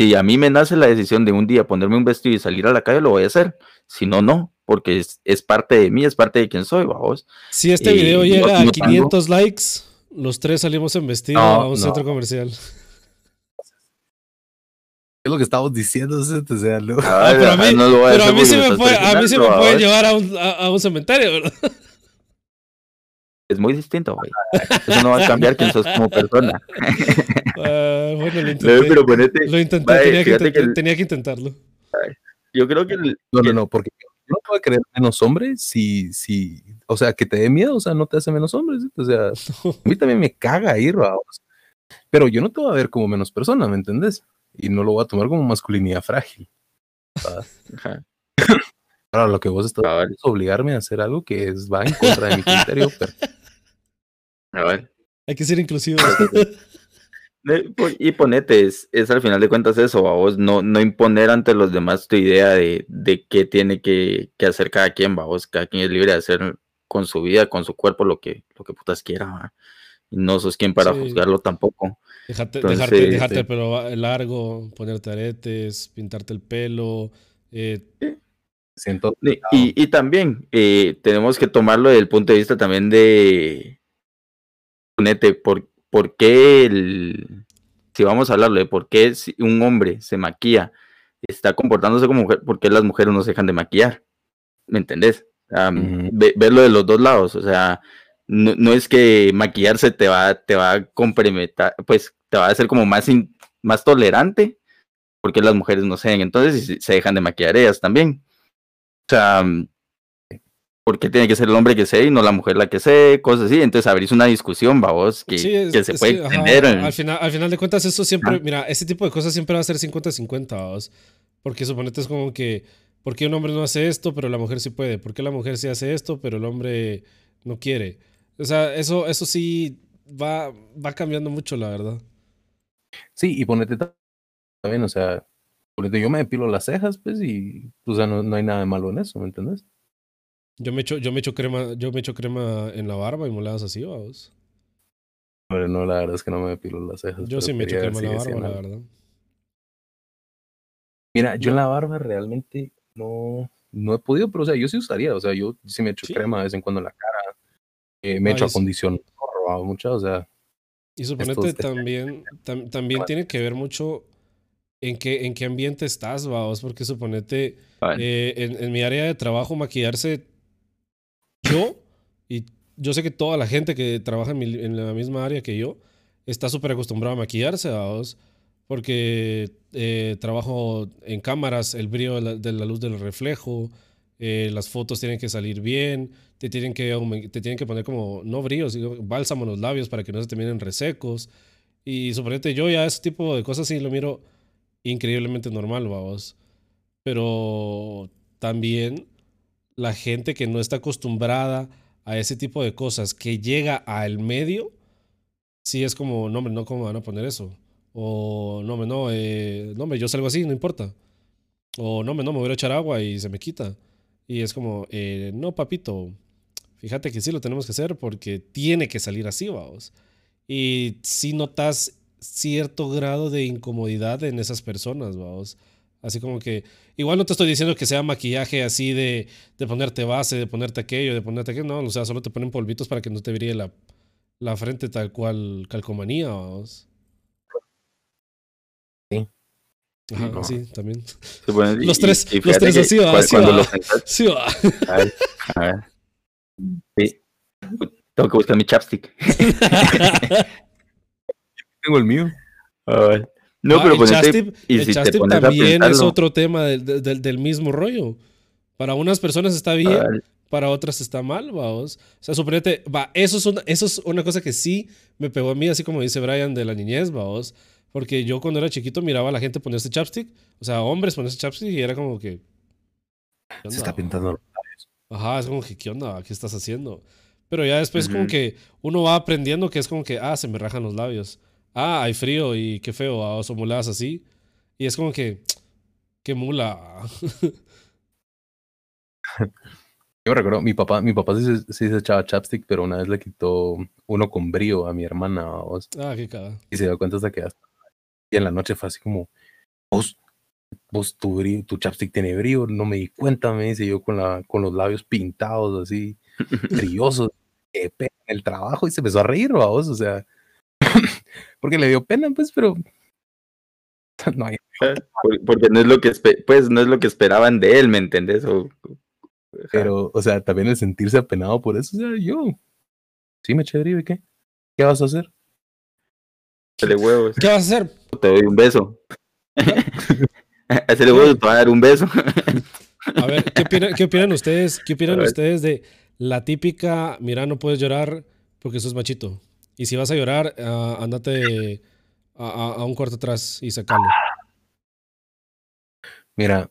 si a mí me nace la decisión de un día ponerme un vestido y salir a la calle, lo voy a hacer. Si no, no, porque es, es parte de mí, es parte de quien soy, vamos. Si este video llega a no tengo- 500 likes, los tres salimos en vestido No, a un no. centro comercial. Es lo que estamos diciendo, o sea, no. Pero a mí, no lo voy a pero a hacer mí sí me, puede, estás a mí sí me presionando, pueden ¿va? llevar a un, a, a un cementerio, ¿verdad? Es muy distinto, güey. Eso no va a cambiar quién sos como persona. Ah, bueno, lo No, intenté. pero ponete, Lo intenté, vaya, tenía, que fíjate intent- que el- tenía que intentarlo. yo creo que el- No, no, no, porque yo no te voy a creer menos hombre si, si, o sea, que te dé miedo, o sea, no te hace menos hombre, ¿sí? o sea, a mí también me caga ir, vamos. Pero yo no te voy a ver como menos persona, ¿me entendés? Y no lo voy a tomar como masculinidad frágil. Ajá, Ahora, lo que vos estás haciendo es obligarme a hacer algo que es, va en contra de mi criterio, pero cabal. Hay que ser inclusivos. Po- Y ponete, es, es al final de cuentas eso, a vos no, no imponer ante los demás tu idea de, de qué tiene que, que hacer cada quien, va vos, cada quien es libre de hacer con su vida, con su cuerpo, lo que, lo que putas quiera, ¿va? Y no sos quien para Sí. juzgarlo tampoco. Dejarte, Entonces, dejarte, dejarte sí. el pelo va- largo, ponerte aretes, pintarte el pelo. eh, siento... Y, y- y también eh, tenemos que tomarlo desde el punto de vista también de, ponete, por, por qué el, si vamos a hablarlo de por qué si un hombre se maquilla, está comportándose como mujer, por qué las mujeres no se dejan de maquillar, ¿me entendés? Ve- verlo de los dos lados, o sea, no, no es que maquillarse te va, te va a comprometer, pues te va a hacer como más, in- más tolerante, porque las mujeres no se entonces y se- dejan de maquillar ellas también. O sea, ¿por qué tiene que ser el hombre que sé y no la mujer la que sé? Cosas así. Entonces abrís una discusión, vos, que, sí, es- que se puede en- al, final, al final de cuentas, eso siempre, Ah. mira, ese tipo de cosas siempre va a ser 50-50, vamos. Porque suponete es como que, ¿por qué un hombre no hace esto, pero la mujer sí puede? ¿Por qué la mujer sí hace esto, pero el hombre no quiere? O sea, eso, eso sí va, va cambiando mucho, la verdad. Sí, y ponete ta- también, o sea, ponete, yo me depilo las cejas, pues, y, o sea, no, no hay nada de malo en eso, ¿me entendés? Yo me echo, yo me echo crema, yo me echo crema en la barba y moladas así, vamos. Pero no, la verdad es que no me depilo las cejas. Yo sí me echo crema en la barba, la verdad. Mira, yo en la barba realmente no, no he podido, pero o sea, yo sí usaría, o sea, yo sí me echo Sí. crema de vez en cuando en la cara, eh, me Ah, echo sí. acondicionador, robado mucho, o sea, Y suponete Estos también, tam- también tiene que ver mucho en qué, en qué ambiente estás, vamos, porque suponete, eh, en, en mi área de trabajo, maquillarse, yo, y yo sé que toda la gente que trabaja en, la misma área que yo, está súper acostumbrada a maquillarse, vamos, porque eh, trabajo en cámaras, el brillo de la, luz del reflejo, eh, las fotos tienen que salir bien, te tienen que, te tienen que poner como, no brillo, sino bálsamo en los labios para que no se te miren resecos. Y suponete, yo ya ese tipo de cosas sí lo miro increíblemente normal, vamos. Pero también la gente que no está acostumbrada a ese tipo de cosas, que llega al medio, sí es como, no, hombre, no, ¿cómo van a poner eso? O, no, hombre, no, eh, no, hombre, yo salgo así, no importa. O, no, hombre, no, me voy a echar agua y se me quita. Y es como, eh, no, papito, fíjate que sí lo tenemos que hacer porque tiene que salir así, vamos. Y si notas cierto grado de incomodidad en esas personas, vamos. Así como que, igual no te estoy diciendo que sea maquillaje así de, de ponerte base, de ponerte aquello, de ponerte aquello, no, o sea, solo te ponen polvitos para que no te brille la, la frente tal cual calcomanía, vamos. Sí. Ajá, No. sí, también. Los y- tres- y los tres así, va, así Cuando va. lo Sí, va. a ver, a ver. Sí. Tengo que buscar mi chapstick. Tengo el mío. A ver. No, Ah, pero el ponete, chastip, y el si te a también es otro tema del, del- del- mismo rollo. Para unas personas está bien, para otras está mal, vamos. O sea, suponete, va, eso es, una, eso es una cosa que sí me pegó a mí, así como dice Brian de la niñez, vamos. Porque yo cuando era chiquito miraba a la gente ponerse chapstick, o sea, hombres ponerse chapstick y era como que... ¿qué Se está pintando. Ajá, es como que, ¿qué onda? ¿Qué estás haciendo? Pero ya después como que uno va aprendiendo que es como que, ah, se me rajan los labios. Ah, hay frío y qué feo, ah, o son muladas así. Y es como que, qué mula. Yo recuerdo, mi papá, mi papá sí, se- sí se echaba chapstick, pero una vez le quitó uno con brío a mi hermana, vamos, ah, qué caga. y se dio cuenta hasta que hasta- y en la noche fue así como, vos, vos tu brillo, tu chapstick tiene brillo, no me di cuenta, me dice yo con la, con los labios pintados así, brillosos, en el trabajo, y se empezó a reír, vamos, o sea, porque le dio pena, pues, pero no hay, por- porque no es lo que pues no es lo que esperaban de él, ¿me entendés? O, pero, o sea, también el sentirse apenado por eso, o sea, yo, sí me eché ¿y qué? ¿Qué vas a hacer? Hacele huevos, ¿Qué vas a hacer? te doy un beso. Hacele huevos, te voy a dar un beso. A ver, ¿qué opinan, qué opinan ustedes? ¿Qué opinan ustedes de la típica, mira, no puedes llorar porque sos machito? Y si vas a llorar, ah, andate a, a- a un cuarto atrás y sacalo. Mira,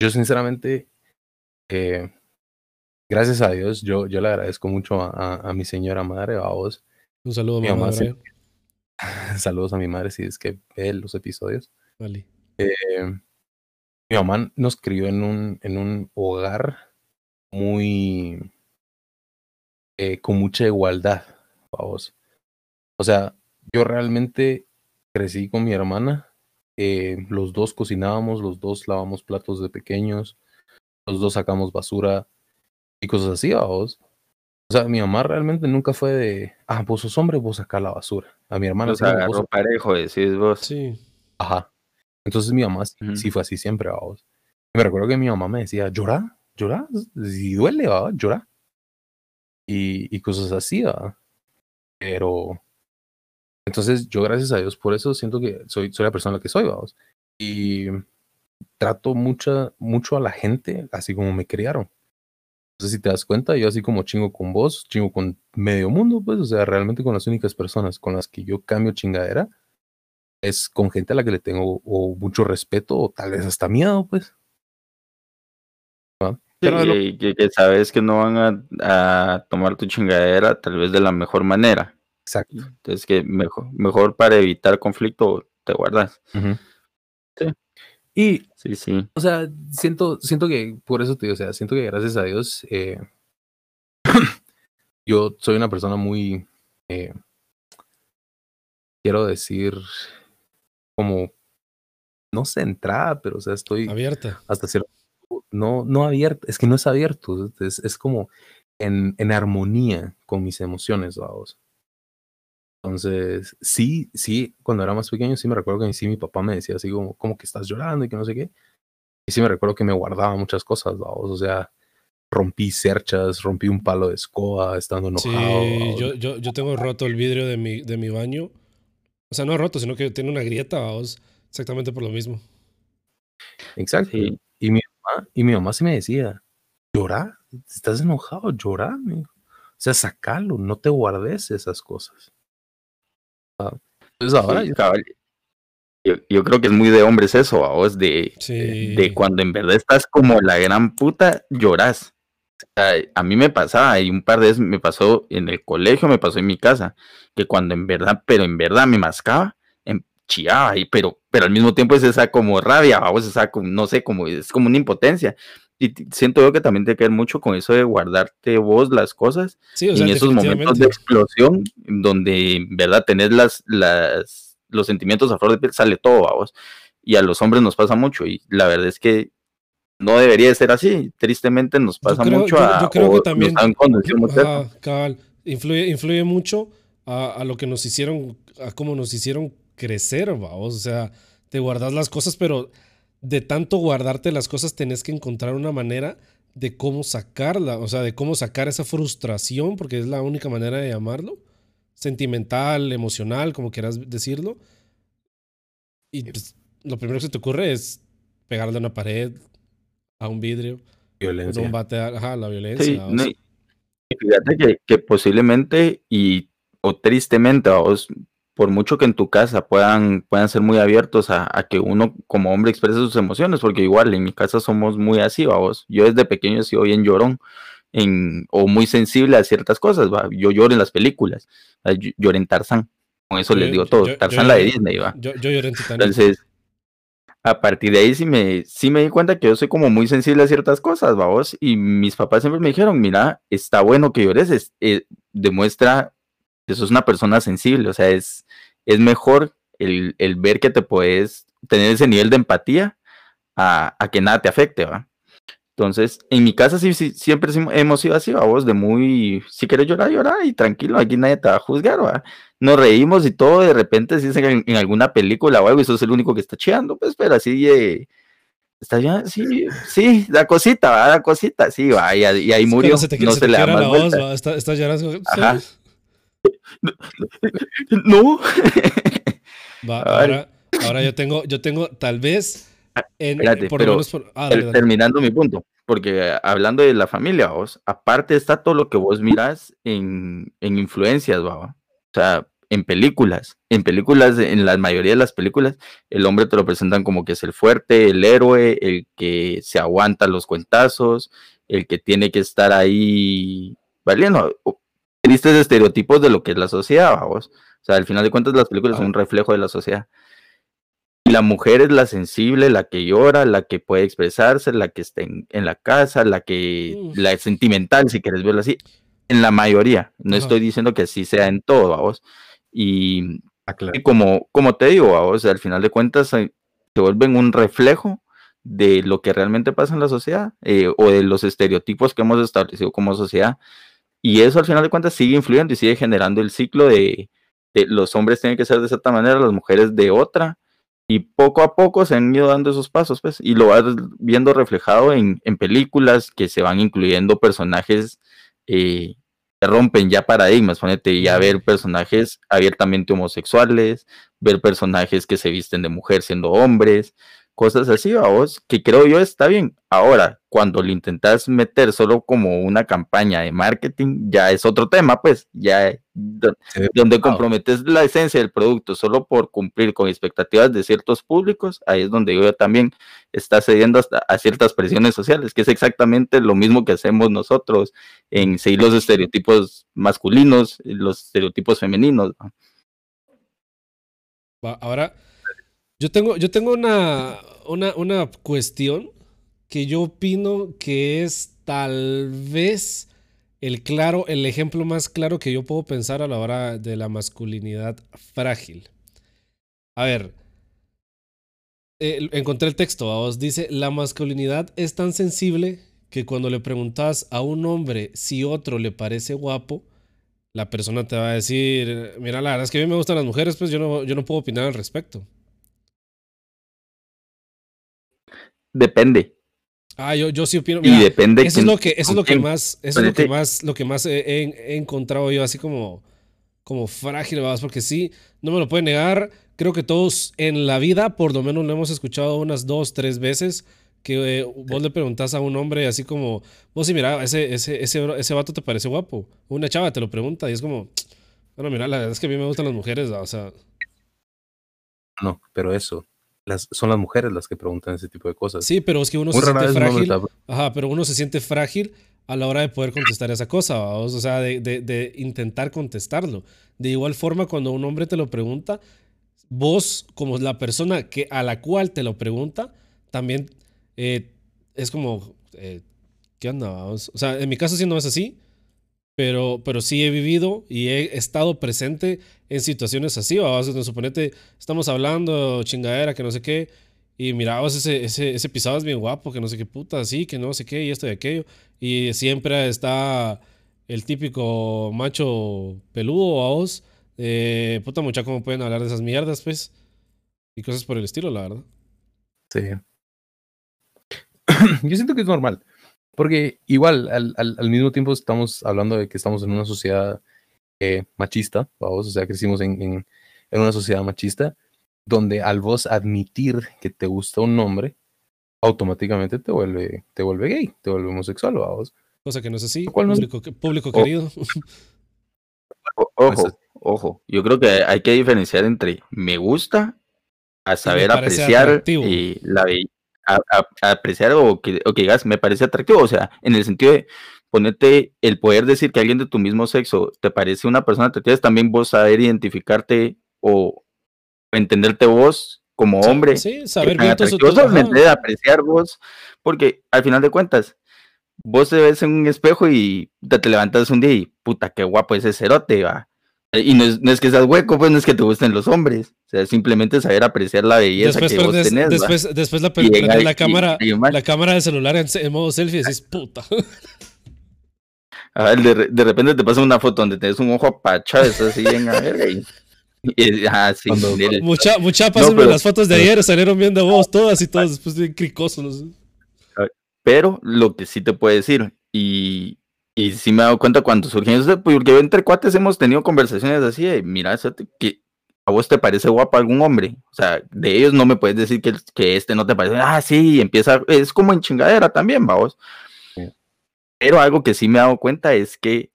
yo sinceramente, eh, gracias a Dios, yo, yo le agradezco mucho a, a- a mi señora madre, a vos. Un saludo, Mi mamá. mamá de sí. Brian. Saludos a mi madre si es que ve los episodios. Vale. Eh, mi mamá nos crió en un, en un hogar muy, eh, con mucha igualdad, vos. O sea, yo realmente crecí con mi hermana. eh, los dos cocinábamos, los dos lavamos platos de pequeños, los dos sacamos basura y cosas así, vos. O sea, mi mamá realmente nunca fue de, ah, vos sos hombre, vos sacás la basura. A mi hermana "No, vos agarró parejo, decís vos. Sí. Ajá. Entonces mi mamá sí, fue así siempre, vamos. Me recuerdo que mi mamá me decía, llora, llora, si duele, va, llora. Y, y cosas así, va. Pero, entonces yo gracias a Dios por eso siento que soy, soy la persona que soy, vamos. Y trato mucha, mucho a la gente así como me criaron. No sé si te das cuenta, yo así como chingo con vos, chingo con medio mundo, pues, o sea, realmente con las únicas personas con las que yo cambio chingadera es con gente a la que le tengo o mucho respeto o tal vez hasta miedo, pues. Pero lo- que, que- que sabes que no van a, a tomar tu chingadera tal vez de la mejor manera. Exacto. Entonces que mejor, mejor para evitar conflicto te guardas. Sí. Y, Sí, sí. o sea, siento, siento que, por eso te digo, o sea, siento que gracias a Dios, eh, yo soy una persona muy, eh, quiero decir, como, no centrada, pero, o sea, estoy Abierta. hasta cierto no, no abierto, es que no es abierto, es, es como en, en armonía con mis emociones, vamos. Entonces, sí, sí, cuando era más pequeño, sí me recuerdo que sí mi papá me decía así como, como que estás llorando y que no sé qué. Y sí me recuerdo que me guardaba muchas cosas, vamos, o sea, rompí cerchas, rompí un palo de escoba estando enojado. Sí, yo, yo, yo, tengo roto el vidrio de mi, de mi baño. O sea, no roto, sino que tiene una grieta, vamos, exactamente por lo mismo. Exacto. Y, mi mamá, y mi mamá sí me decía, llora, estás enojado, llora, O sea, sacalo, no te guardes esas cosas. Pues ahora yo, yo, creo que es muy de hombres eso, a vos, de, de cuando en verdad estás como la gran puta, lloras. a mí me pasaba, y un par de veces me pasó en el colegio, me pasó en mi casa, que cuando en verdad, pero en verdad me mascaba, em, chillaba, y, pero, pero al mismo tiempo es esa como rabia, vos, esa como, no sé, como, es como una impotencia. Y siento yo que también te queda mucho con eso de guardarte vos las cosas. Sí, en esos momentos de explosión, donde verdad tenés las, las, los sentimientos a flor de piel, sale todo a vos. Y a los hombres nos pasa mucho. Y la verdad es que no debería ser así. Tristemente nos pasa mucho a. Yo creo que también. influye, influye mucho a, a, lo que nos hicieron, a cómo nos hicieron crecer, vamos. O sea, te guardas las cosas, pero de tanto guardarte las cosas, tenés que encontrar una manera de cómo sacarla, o sea, de cómo sacar esa frustración, porque es la única manera de llamarlo, sentimental, emocional, como quieras decirlo. Y pues, lo primero que se te ocurre es pegarle a una pared, a un vidrio, violencia. Un bate, ajá, la violencia. fíjate que, que, posiblemente y o tristemente, vos por mucho que en tu casa puedan, puedan ser muy abiertos a, que uno como hombre exprese sus emociones, porque igual en mi casa somos muy así, vamos. Yo desde pequeño he sido bien llorón en, o muy sensible a ciertas cosas, ¿va? Yo lloro en las películas, yo, lloré en Tarzán, con eso les digo todo, Tarzán la de Disney, ¿va? Yo, lloré en Titanic. Entonces, a partir de ahí sí me, sí me di cuenta que yo soy como muy sensible a ciertas cosas, vamos, y mis papás siempre me dijeron, mira, está bueno que llores, eh, demuestra que sos una persona sensible, o sea, es es mejor el, ver que te puedes tener ese nivel de empatía a, que nada te afecte, ¿va? Entonces, en mi casa sí, siempre hemos sido así, vos, de muy, si quieres llorar, llorar y tranquilo, aquí nadie te va a juzgar, ¿va? Nos reímos y todo, de repente si es en, alguna película o algo y sos el único que está cheando, pues, pero así, eh, está ya, sí, sí, la cosita, va, la cosita, sí, va, y, ahí murió, no se, le da más voz, está, está llorando, No. ahora, ahora yo tengo, yo tengo tal vez. Ah, ah, terminando mi punto, porque hablando de la familia, vos, aparte está todo lo que vos miras en, en influencias, ¿va? o sea, en películas, en películas, en la mayoría de las películas, el hombre te lo presentan como que es el fuerte, el héroe, el que se aguanta los cuentazos, el que tiene que estar ahí valiendo tristes estereotipos de lo que es la sociedad, vamos. O sea, al final de cuentas las películas son un reflejo de la sociedad. Y la mujer es la sensible, la que llora, la que puede expresarse, la que está en, la casa, la que, la sentimental, si quieres verlo así. En la mayoría. No estoy diciendo que así sea en todo, vamos. Y, ah, como, como te digo, vamos, al final de cuentas se, vuelven un reflejo de lo que realmente pasa en la sociedad eh, o de los estereotipos que hemos establecido como sociedad y eso al final de cuentas sigue influyendo y sigue generando el ciclo de, los hombres tienen que ser de cierta manera, las mujeres de otra. Y poco a poco se han ido dando esos pasos, pues, y lo vas viendo reflejado en, películas que se van incluyendo personajes eh, que rompen ya paradigmas, ponete ya ver personajes abiertamente homosexuales, ver personajes que se visten de mujer siendo hombres, cosas así, vos, que creo yo está bien. Ahora, cuando lo intentas meter solo como una campaña de marketing, ya es otro tema, pues, ya donde comprometes la esencia del producto solo por cumplir con expectativas de ciertos públicos, ahí es donde yo también está cediendo hasta a ciertas presiones sociales, que es exactamente lo mismo que hacemos nosotros en seguir los estereotipos masculinos, los estereotipos femeninos. Ahora, yo tengo, yo tengo una, una, una cuestión que yo opino que es tal vez el claro, el ejemplo más claro que yo puedo pensar a la hora de la masculinidad frágil. A ver, encontré el texto, vos dice, la masculinidad es tan sensible que cuando le preguntas a un hombre si otro le parece guapo, la persona te va a decir, mira, la verdad es que a mí me gustan las mujeres, pues yo no, yo no puedo opinar al respecto. Depende. Ah, yo, yo sí opino. y depende. Eso es lo que, eso es lo que más, eso es lo que más, lo que más he, he encontrado yo así como, como frágil, ¿verdad? porque sí, no me lo puede negar. Creo que todos en la vida, por lo menos lo hemos escuchado unas dos, tres veces, que eh, vos le preguntas a un hombre así como, vos sí, mira, ese, ese, ese, ese vato te parece guapo. Una chava te lo pregunta y es como, bueno, mira, la verdad es que a mí me gustan las mujeres, o sea. No, pero eso, las, son las mujeres las que preguntan ese tipo de cosas. Sí, pero es que uno se siente frágil. Ajá, pero uno se siente frágil a la hora de poder contestar esa cosa, o sea, de, de, de, intentar contestarlo. De igual forma, cuando un hombre te lo pregunta, vos, como la persona que, a la cual te lo pregunta, también eh, es como, eh, ¿qué onda? O sea, en mi caso sí no es así, pero, pero sí he vivido y he estado presente en situaciones así. Vamos, suponete, estamos hablando chingadera, que no sé qué, y mirabas ese, ese, ese pisado es bien guapo, que no sé qué puta, así, que no sé qué, y esto y aquello. Y siempre está el típico macho peludo, a vos. Eh, puta mucha, ¿cómo pueden hablar de esas mierdas, pues? Y cosas por el estilo, la verdad. Sí. Yo siento que es normal. Porque igual, al, al, mismo tiempo estamos hablando de que estamos en una sociedad eh, machista, vamos, o sea, crecimos en, en, en, una sociedad machista, donde al vos admitir que te gusta un hombre, automáticamente te vuelve, te vuelve gay, te vuelve homosexual, vamos. Cosa que no es así, público, público querido. Ojo, ojo, yo creo que hay que diferenciar entre me gusta a saber apreciar y la a, apreciar o que, o que digas me parece atractivo, o sea, en el sentido de ponerte el poder decir que alguien de tu mismo sexo te parece una persona atractiva, es también vos saber identificarte o entenderte vos como hombre. Sí, saber bien apreciar vos, porque al final de cuentas, vos te ves en un espejo y te, levantas un día y puta, qué guapo ese cerote, va. Y no es, no es, que seas hueco, pues no es que te gusten los hombres. O sea, simplemente saber apreciar la belleza después, que vos tenés. Después, después la, la, la cámara, la cámara de celular en, modo selfie y decís, puta. A ver, de, de, repente te pasa una foto donde tenés un ojo apachado, estás así en a ver, y, y, ah, sí, mucha, mucha, pásenme no, las fotos de ayer, salieron viendo vos todas y todas después bien cricosos. Pero lo que sí te puedo decir, y, y sí me he dado cuenta cuando surgen eso, porque entre cuates hemos tenido conversaciones así de, mira, que a vos te parece guapo algún hombre. O sea, de ellos no me puedes decir que, que este no te parece. Ah, sí, empieza, es como en chingadera también, vamos. Pero algo que sí me he dado cuenta es que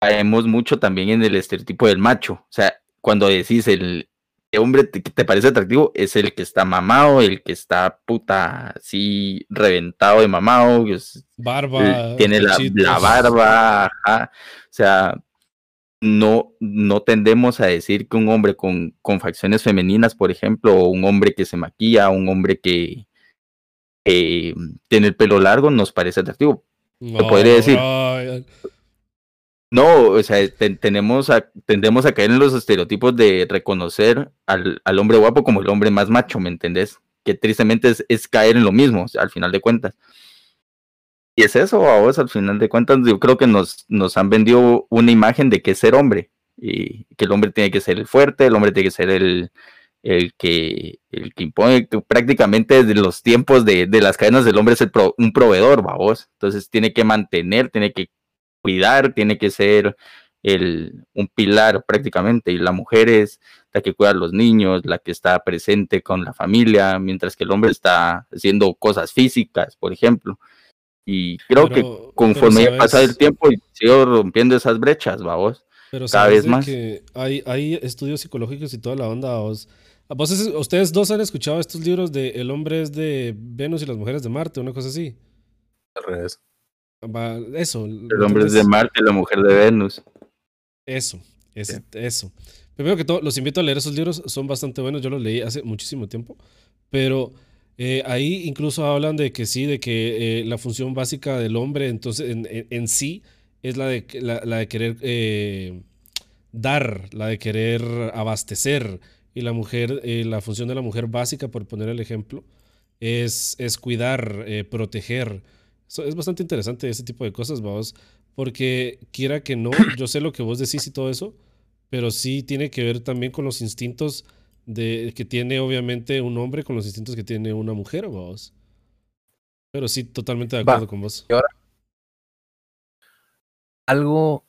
caemos mucho también en el estereotipo del macho. O sea, cuando decís el, hombre que te parece atractivo es el que está mamado, el que está puta así reventado de mamado, barba, tiene la, la, barba, o sea, no, no tendemos a decir que un hombre con, con, facciones femeninas, por ejemplo, o un hombre que se maquilla, un hombre que tiene el pelo largo, nos parece atractivo. No, podría decir. No, o sea, tenemos a, tendemos a caer en los estereotipos de reconocer al, al, hombre guapo como el hombre más macho, ¿me entendés? Que tristemente es, es caer en lo mismo, al final de cuentas. Y es eso, a vos, al final de cuentas, yo creo que nos, nos han vendido una imagen de que es ser hombre, y que el hombre tiene que ser el fuerte, el hombre tiene que ser el, el que, el que impone prácticamente desde los tiempos de, de las cadenas del hombre es el un proveedor, vos. Entonces tiene que mantener, tiene que cuidar, tiene que ser el, un pilar prácticamente, y la mujer es la que cuida a los niños, la que está presente con la familia, mientras que el hombre está haciendo cosas físicas, por ejemplo. Y creo que conforme pasa el tiempo, sigo rompiendo esas brechas, vamos. Pero cada vez más. Que hay, hay estudios psicológicos y toda la onda, ¿vos? ¿Ustedes dos han escuchado estos libros de El hombre es de Venus y las mujeres de Marte, una cosa así? Al revés. Eso. El hombre es de Marte y la mujer de Venus. Eso, eso. Primero que todo, los invito a leer esos libros, son bastante buenos, yo los leí hace muchísimo tiempo, pero eh, ahí incluso hablan de que sí, de que eh, la función básica del hombre entonces en, sí es la de, la, de querer eh, dar, la de querer abastecer, y la mujer, la función de la mujer básica, por poner el ejemplo, es, es cuidar, proteger, es bastante interesante ese tipo de cosas, vamos, porque quiera que no, yo sé lo que vos decís y todo eso, pero sí tiene que ver también con los instintos de, que tiene obviamente un hombre con los instintos que tiene una mujer, vos. Pero sí, totalmente de acuerdo con vos. Y ahora, algo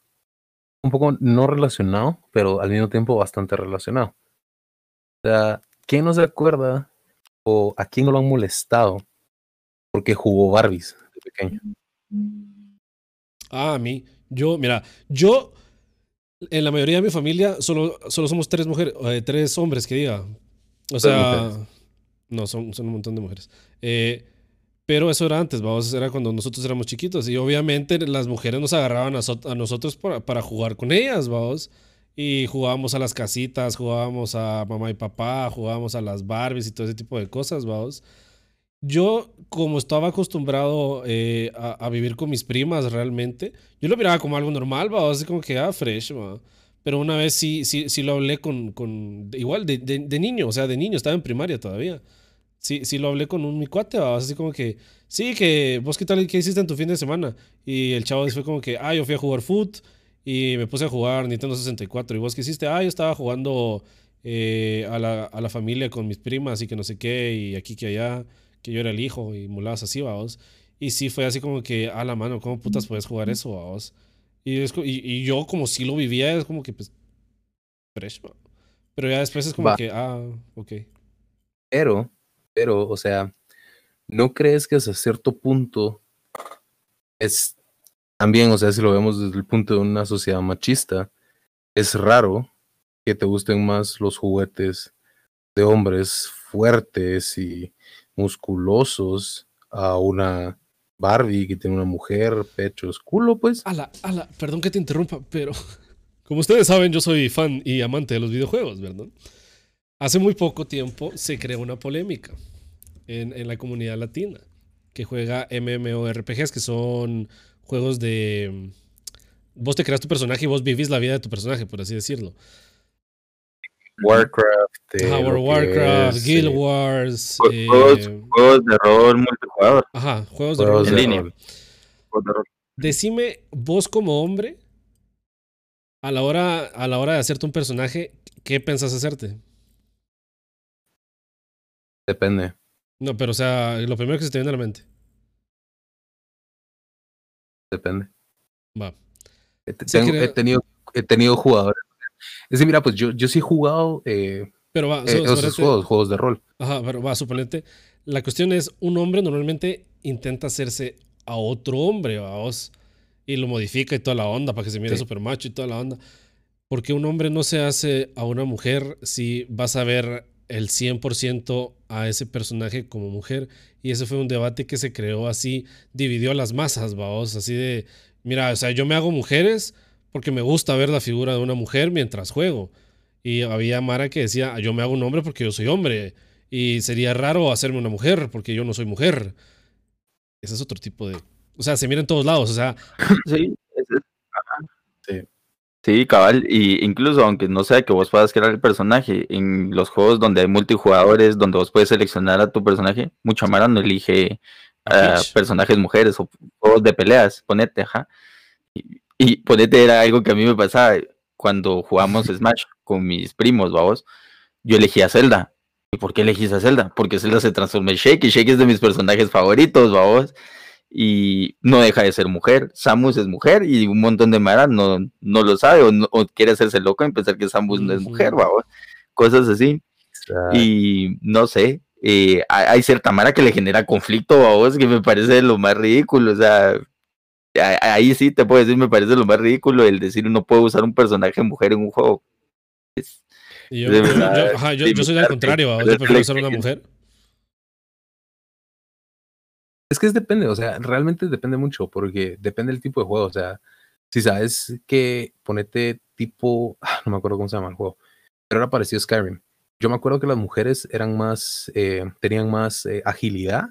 un poco no relacionado, pero al mismo tiempo bastante relacionado. O sea, ¿quién no se acuerda o a quién no lo han molestado porque jugó Barbies de pequeño? Ah, a mí. Yo, mira, yo en la mayoría de mi familia solo, solo somos tres mujeres, eh, tres hombres, que diga. O sea, no, son, son un montón de mujeres. Eh, pero eso era antes, vamos, era cuando nosotros éramos chiquitos. Y obviamente las mujeres nos agarraban a, nosotros para, para, jugar con ellas, vamos. Y jugábamos a las casitas, jugábamos a mamá y papá, jugábamos a las Barbies y todo ese tipo de cosas, vamos. Yo, como estaba acostumbrado eh, a, vivir con mis primas realmente, yo lo miraba como algo normal, vamos, así como que, ah, fresh, ¿va? Pero una vez sí, sí, sí lo hablé con, con igual, de, de, de niño, o sea, de niño, estaba en primaria todavía sí, sí lo hablé con un mi cuate, así como que, sí, que vos qué tal, qué hiciste en tu fin de semana. Y el chavo fue como que, ah, yo fui a jugar foot y me puse a jugar Nintendo 64. ¿Y vos qué hiciste? Ah, yo estaba jugando eh, a, la, a, la, familia con mis primas y que no sé qué, y aquí que allá, que yo era el hijo y moladas así, vamos. Y sí fue así como que, a la mano, ¿cómo putas puedes jugar eso, vamos? Y, y, y, yo como si lo vivía, es como que, pues, fresh, Pero ya después es como que, ah, ok. Pero pero, o sea, ¿no crees que hasta cierto punto es también, o sea, si lo vemos desde el punto de una sociedad machista, es raro que te gusten más los juguetes de hombres fuertes y musculosos a una Barbie que tiene una mujer, pechos, culo, pues. Ala, ala, perdón que te interrumpa, pero como ustedes saben, yo soy fan y amante de los videojuegos, ¿verdad? Hace muy poco tiempo se creó una polémica en, la comunidad latina que juega MMORPGs, que son juegos de... Vos te creas tu personaje y vos vivís la vida de tu personaje, por así decirlo. Warcraft. Eh, Warcraft, Guild Wars. Eh, juegos, de rol multijugador. Ajá, juegos de rol. En línea. Decime, vos como hombre, a la hora, a la hora de hacerte un personaje, ¿qué pensás hacerte? Depende. No, pero o sea, lo primero que se te viene a la mente. Depende. Va. He, tenido, he tenido jugadores. Es decir, mira, pues yo, yo sí he jugado eh, pero va, eh, esos juegos, juegos de rol. Ajá, pero va, suponete. La cuestión es, un hombre normalmente intenta hacerse a otro hombre, a vos, y lo modifica y toda la onda para que se mire súper macho y toda la onda. Porque un hombre no se hace a una mujer si vas a ver el 100% a ese personaje como mujer. Y ese fue un debate que se creó así, dividió las masas, vamos, así de, mira, o sea, yo me hago mujeres porque me gusta ver la figura de una mujer mientras juego. Y había Mara que decía, yo me hago un hombre porque yo soy hombre. Y sería raro hacerme una mujer porque yo no soy mujer. Ese es otro tipo de... O sea, se mira en todos lados, o sea... Sí, sí. Sí, cabal, y incluso aunque no sea que vos puedas crear el personaje, en los juegos donde hay multijugadores, donde vos puedes seleccionar a tu personaje, mucha mara no elige a personajes mujeres o juegos de peleas, ponete, ajá. Y, ponete era algo que a mí me pasaba cuando jugamos Smash con mis primos, vamos, yo elegí a Zelda. ¿Y por qué elegí a Zelda? Porque Zelda se transforma en Shake y Shake es de mis personajes favoritos, vamos y no deja de ser mujer. Samus es mujer y un montón de Mara no, no lo sabe o, quiere hacerse loco en pensar que Samus no es mujer, cosas así. Y no sé, eh, hay cierta Mara que le genera conflicto, vos que me parece lo más ridículo. O sea, ahí sí te puedo decir, me parece lo más ridículo el decir no puedo usar un personaje mujer en un juego. yo, yo, soy al contrario, yo prefiero usar una mujer. Es que es depende, o sea, realmente depende mucho, porque depende del tipo de juego. O sea, si sabes que ponete tipo, ah, no me acuerdo cómo se llama el juego, pero era parecido a Skyrim. Yo me acuerdo que las mujeres eran más, eh, tenían más eh, agilidad,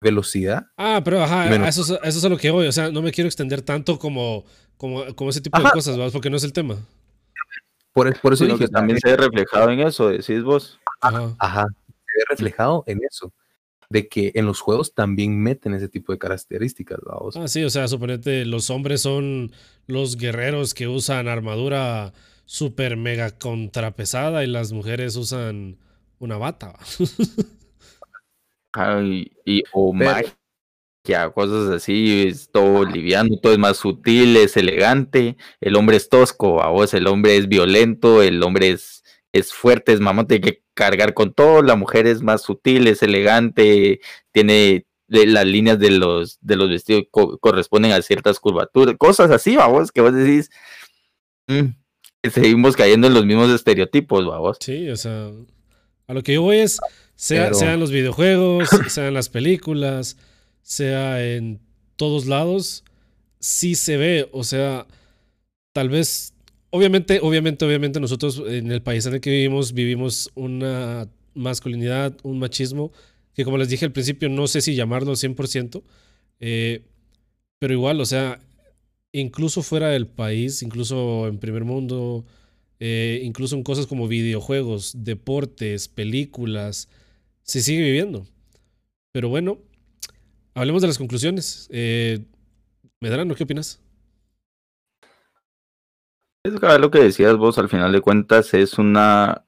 velocidad. Ah, pero ajá, eso, eso, es a lo que voy. O sea, no me quiero extender tanto como, como, como ese tipo de cosas, ¿verdad? porque no es el tema. Por, por eso que también se ve reflejado en eso, decís vos. Ajá. ajá, se ve reflejado en eso. de que en los juegos también meten ese tipo de características, vamos. Ah, sí, o sea, suponete, los hombres son los guerreros que usan armadura super mega contrapesada y las mujeres usan una bata. Ay, y, o magia, cosas así, es todo liviano, todo es más sutil, es elegante, el hombre es tosco, a vos el hombre es violento, el hombre es, es fuerte, es mamón, tiene que cargar con todo, la mujer es más sutil, es elegante, tiene las líneas de los, de los vestidos corresponden a ciertas curvaturas, cosas así, vamos, que vos decís, mm, seguimos cayendo en los mismos estereotipos, vamos. Sí, o sea, a lo que yo voy es, sea, sean los videojuegos, sean las películas, sea en todos lados, sí se ve, o sea, tal vez, obviamente, obviamente, obviamente nosotros en el país en el que vivimos, vivimos una masculinidad, un machismo, que como les dije al principio, no sé si llamarlo 100%, eh, pero igual, o sea, incluso fuera del país, incluso en primer mundo, eh, incluso en cosas como videojuegos, deportes, películas, se sigue viviendo. Pero bueno, hablemos de las conclusiones. Eh, Medrano, ¿qué opinas? Es lo que decías vos, al final de cuentas, es una,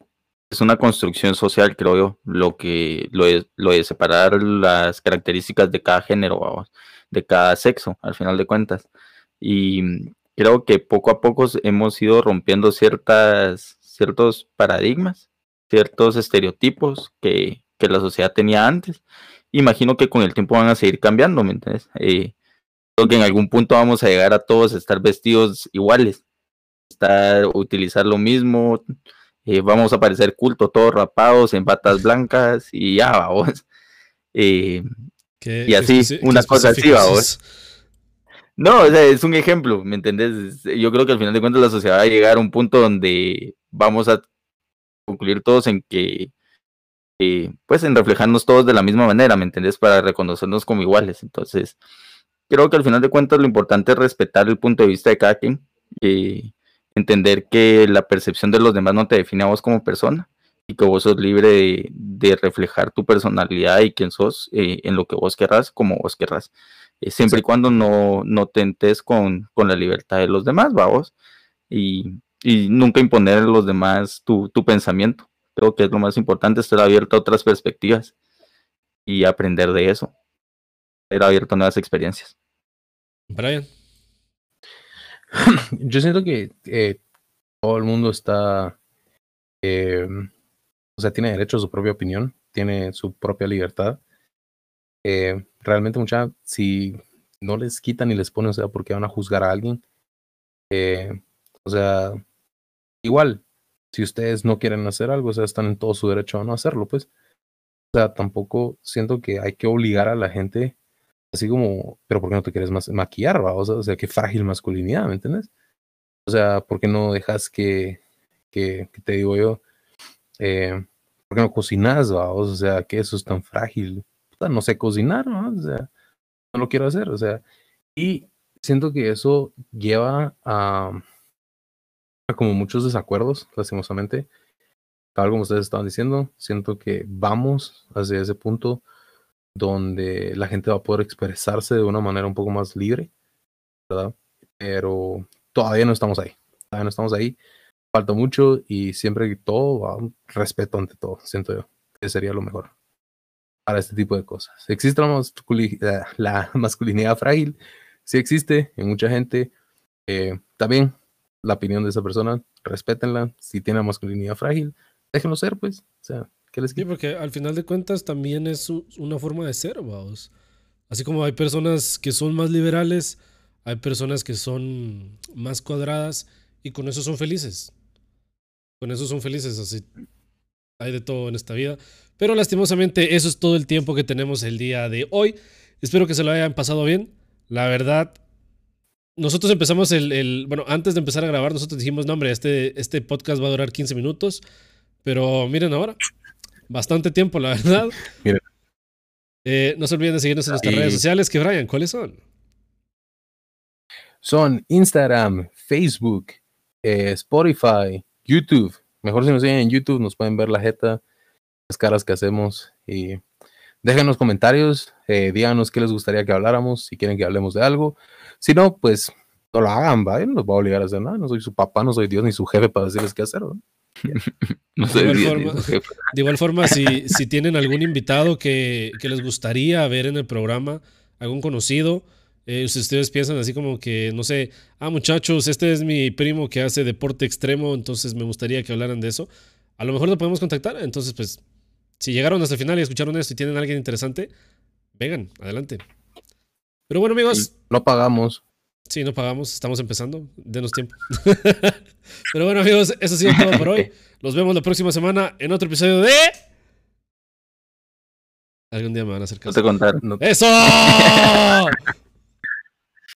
es una construcción social, creo yo, lo que lo de, lo de separar las características de cada género, de cada sexo, al final de cuentas. Y creo que poco a poco hemos ido rompiendo ciertas, ciertos paradigmas, ciertos estereotipos que, la sociedad tenía antes. Imagino que con el tiempo van a seguir cambiando, ¿me entiendes? Eh, creo que en algún punto vamos a llegar a todos a estar vestidos iguales, estar, utilizar lo mismo, eh, vamos a parecer culto, todos rapados en patas blancas y ya, vamos. Eh, y así, una cosa así, vamos. No, es un ejemplo, ¿me entendés? Yo creo que al final de cuentas la sociedad va a llegar a un punto donde vamos a concluir todos en que, pues en reflejarnos todos de la misma manera, ¿me entendés? Para reconocernos como iguales. Entonces, creo que al final de cuentas lo importante es respetar el punto de vista de cada quien, eh, entender que la percepción de los demás no te define a vos como persona y que vos sos libre de, reflejar tu personalidad y quién sos eh, en lo que vos querrás, como vos querrás. Eh, siempre y cuando no, no tentes con, con, la libertad de los demás, vamos, y, y nunca imponer a los demás tu, tu, pensamiento. Que es lo más importante, estar abierto a otras perspectivas y aprender de eso, estar abierto a nuevas experiencias. Brian. Yo siento que todo el mundo está, eh, o sea, tiene derecho a su propia opinión, tiene su propia libertad eh, realmente mucha, si no les quitan y les ponen, o sea, porque van a juzgar a alguien. Eh, o sea, igual, si ustedes no quieren hacer algo, o sea, están en todo su derecho a no hacerlo, pues. O sea, tampoco siento que hay que obligar a la gente, así como, pero ¿por qué no te quieres más maquillar, va? O sea, o sea, qué frágil masculinidad, ¿me entiendes? O sea, ¿por qué no dejas que, que, que te digo yo, eh, ¿por qué no cocinas, va? O sea, que eso es tan frágil no sé cocinar, ¿no? O sea, no lo quiero hacer, o sea, y siento que eso lleva a, como muchos desacuerdos, lastimosamente. Tal como ustedes estaban diciendo, siento que vamos hacia ese punto donde la gente va a poder expresarse de una manera un poco más libre, ¿verdad? Pero todavía no estamos ahí, todavía no estamos ahí. Falta mucho y siempre que todo va, respeto ante todo, siento yo, que sería lo mejor para este tipo de cosas. ¿Existe la, masculinidad, frágil? Sí existe en mucha gente. Eh, también la opinión de esa persona, respétenla. Si tiene masculinidad frágil, déjenlo ser, pues. O sea, ¿qué les Sí, porque al final de cuentas también es una forma de ser, vamos. Así como hay personas que son más liberales, hay personas que son más cuadradas y con eso son felices. Con eso son felices, así. Hay de todo en esta vida. Pero lastimosamente eso es todo el tiempo que tenemos el día de hoy. Espero que se lo hayan pasado bien. La verdad, nosotros empezamos el, bueno, antes de empezar a grabar, nosotros dijimos, no, hombre, este, este podcast va a durar 15 minutos. Pero miren ahora, bastante tiempo, la verdad. Miren. Eh, no se olviden de seguirnos en nuestras redes sociales. Que Brian, ¿cuáles son? Son Instagram, Facebook, eh, Spotify, YouTube. Mejor si nos siguen en YouTube, nos pueden ver la jeta caras que hacemos y déjenos comentarios, eh, díganos qué les gustaría que habláramos, si quieren que hablemos de algo. Si no, pues no lo hagan, ¿vale? No los voy a obligar a hacer nada. No soy su papá, no soy Dios ni su jefe para decirles qué hacer. ¿no? No De soy igual Dios, forma-. De igual forma, si, si tienen algún invitado que, que les gustaría ver en el programa, algún conocido, eh, si ustedes piensan así como que, no sé, ah, muchachos, este es mi primo que hace deporte extremo, entonces me gustaría que hablaran de eso, a lo mejor lo podemos contactar. Entonces, pues, si llegaron hasta el final y escucharon esto y tienen a alguien interesante, vengan, adelante. Pero bueno, amigos, No pagamos. Sí, no pagamos, estamos empezando, denos tiempo. Pero bueno, amigos, eso ha sido todo por hoy. Nos vemos la próxima semana en otro episodio de. Algún día me van a hacer No te contaron. No- ¡Eso!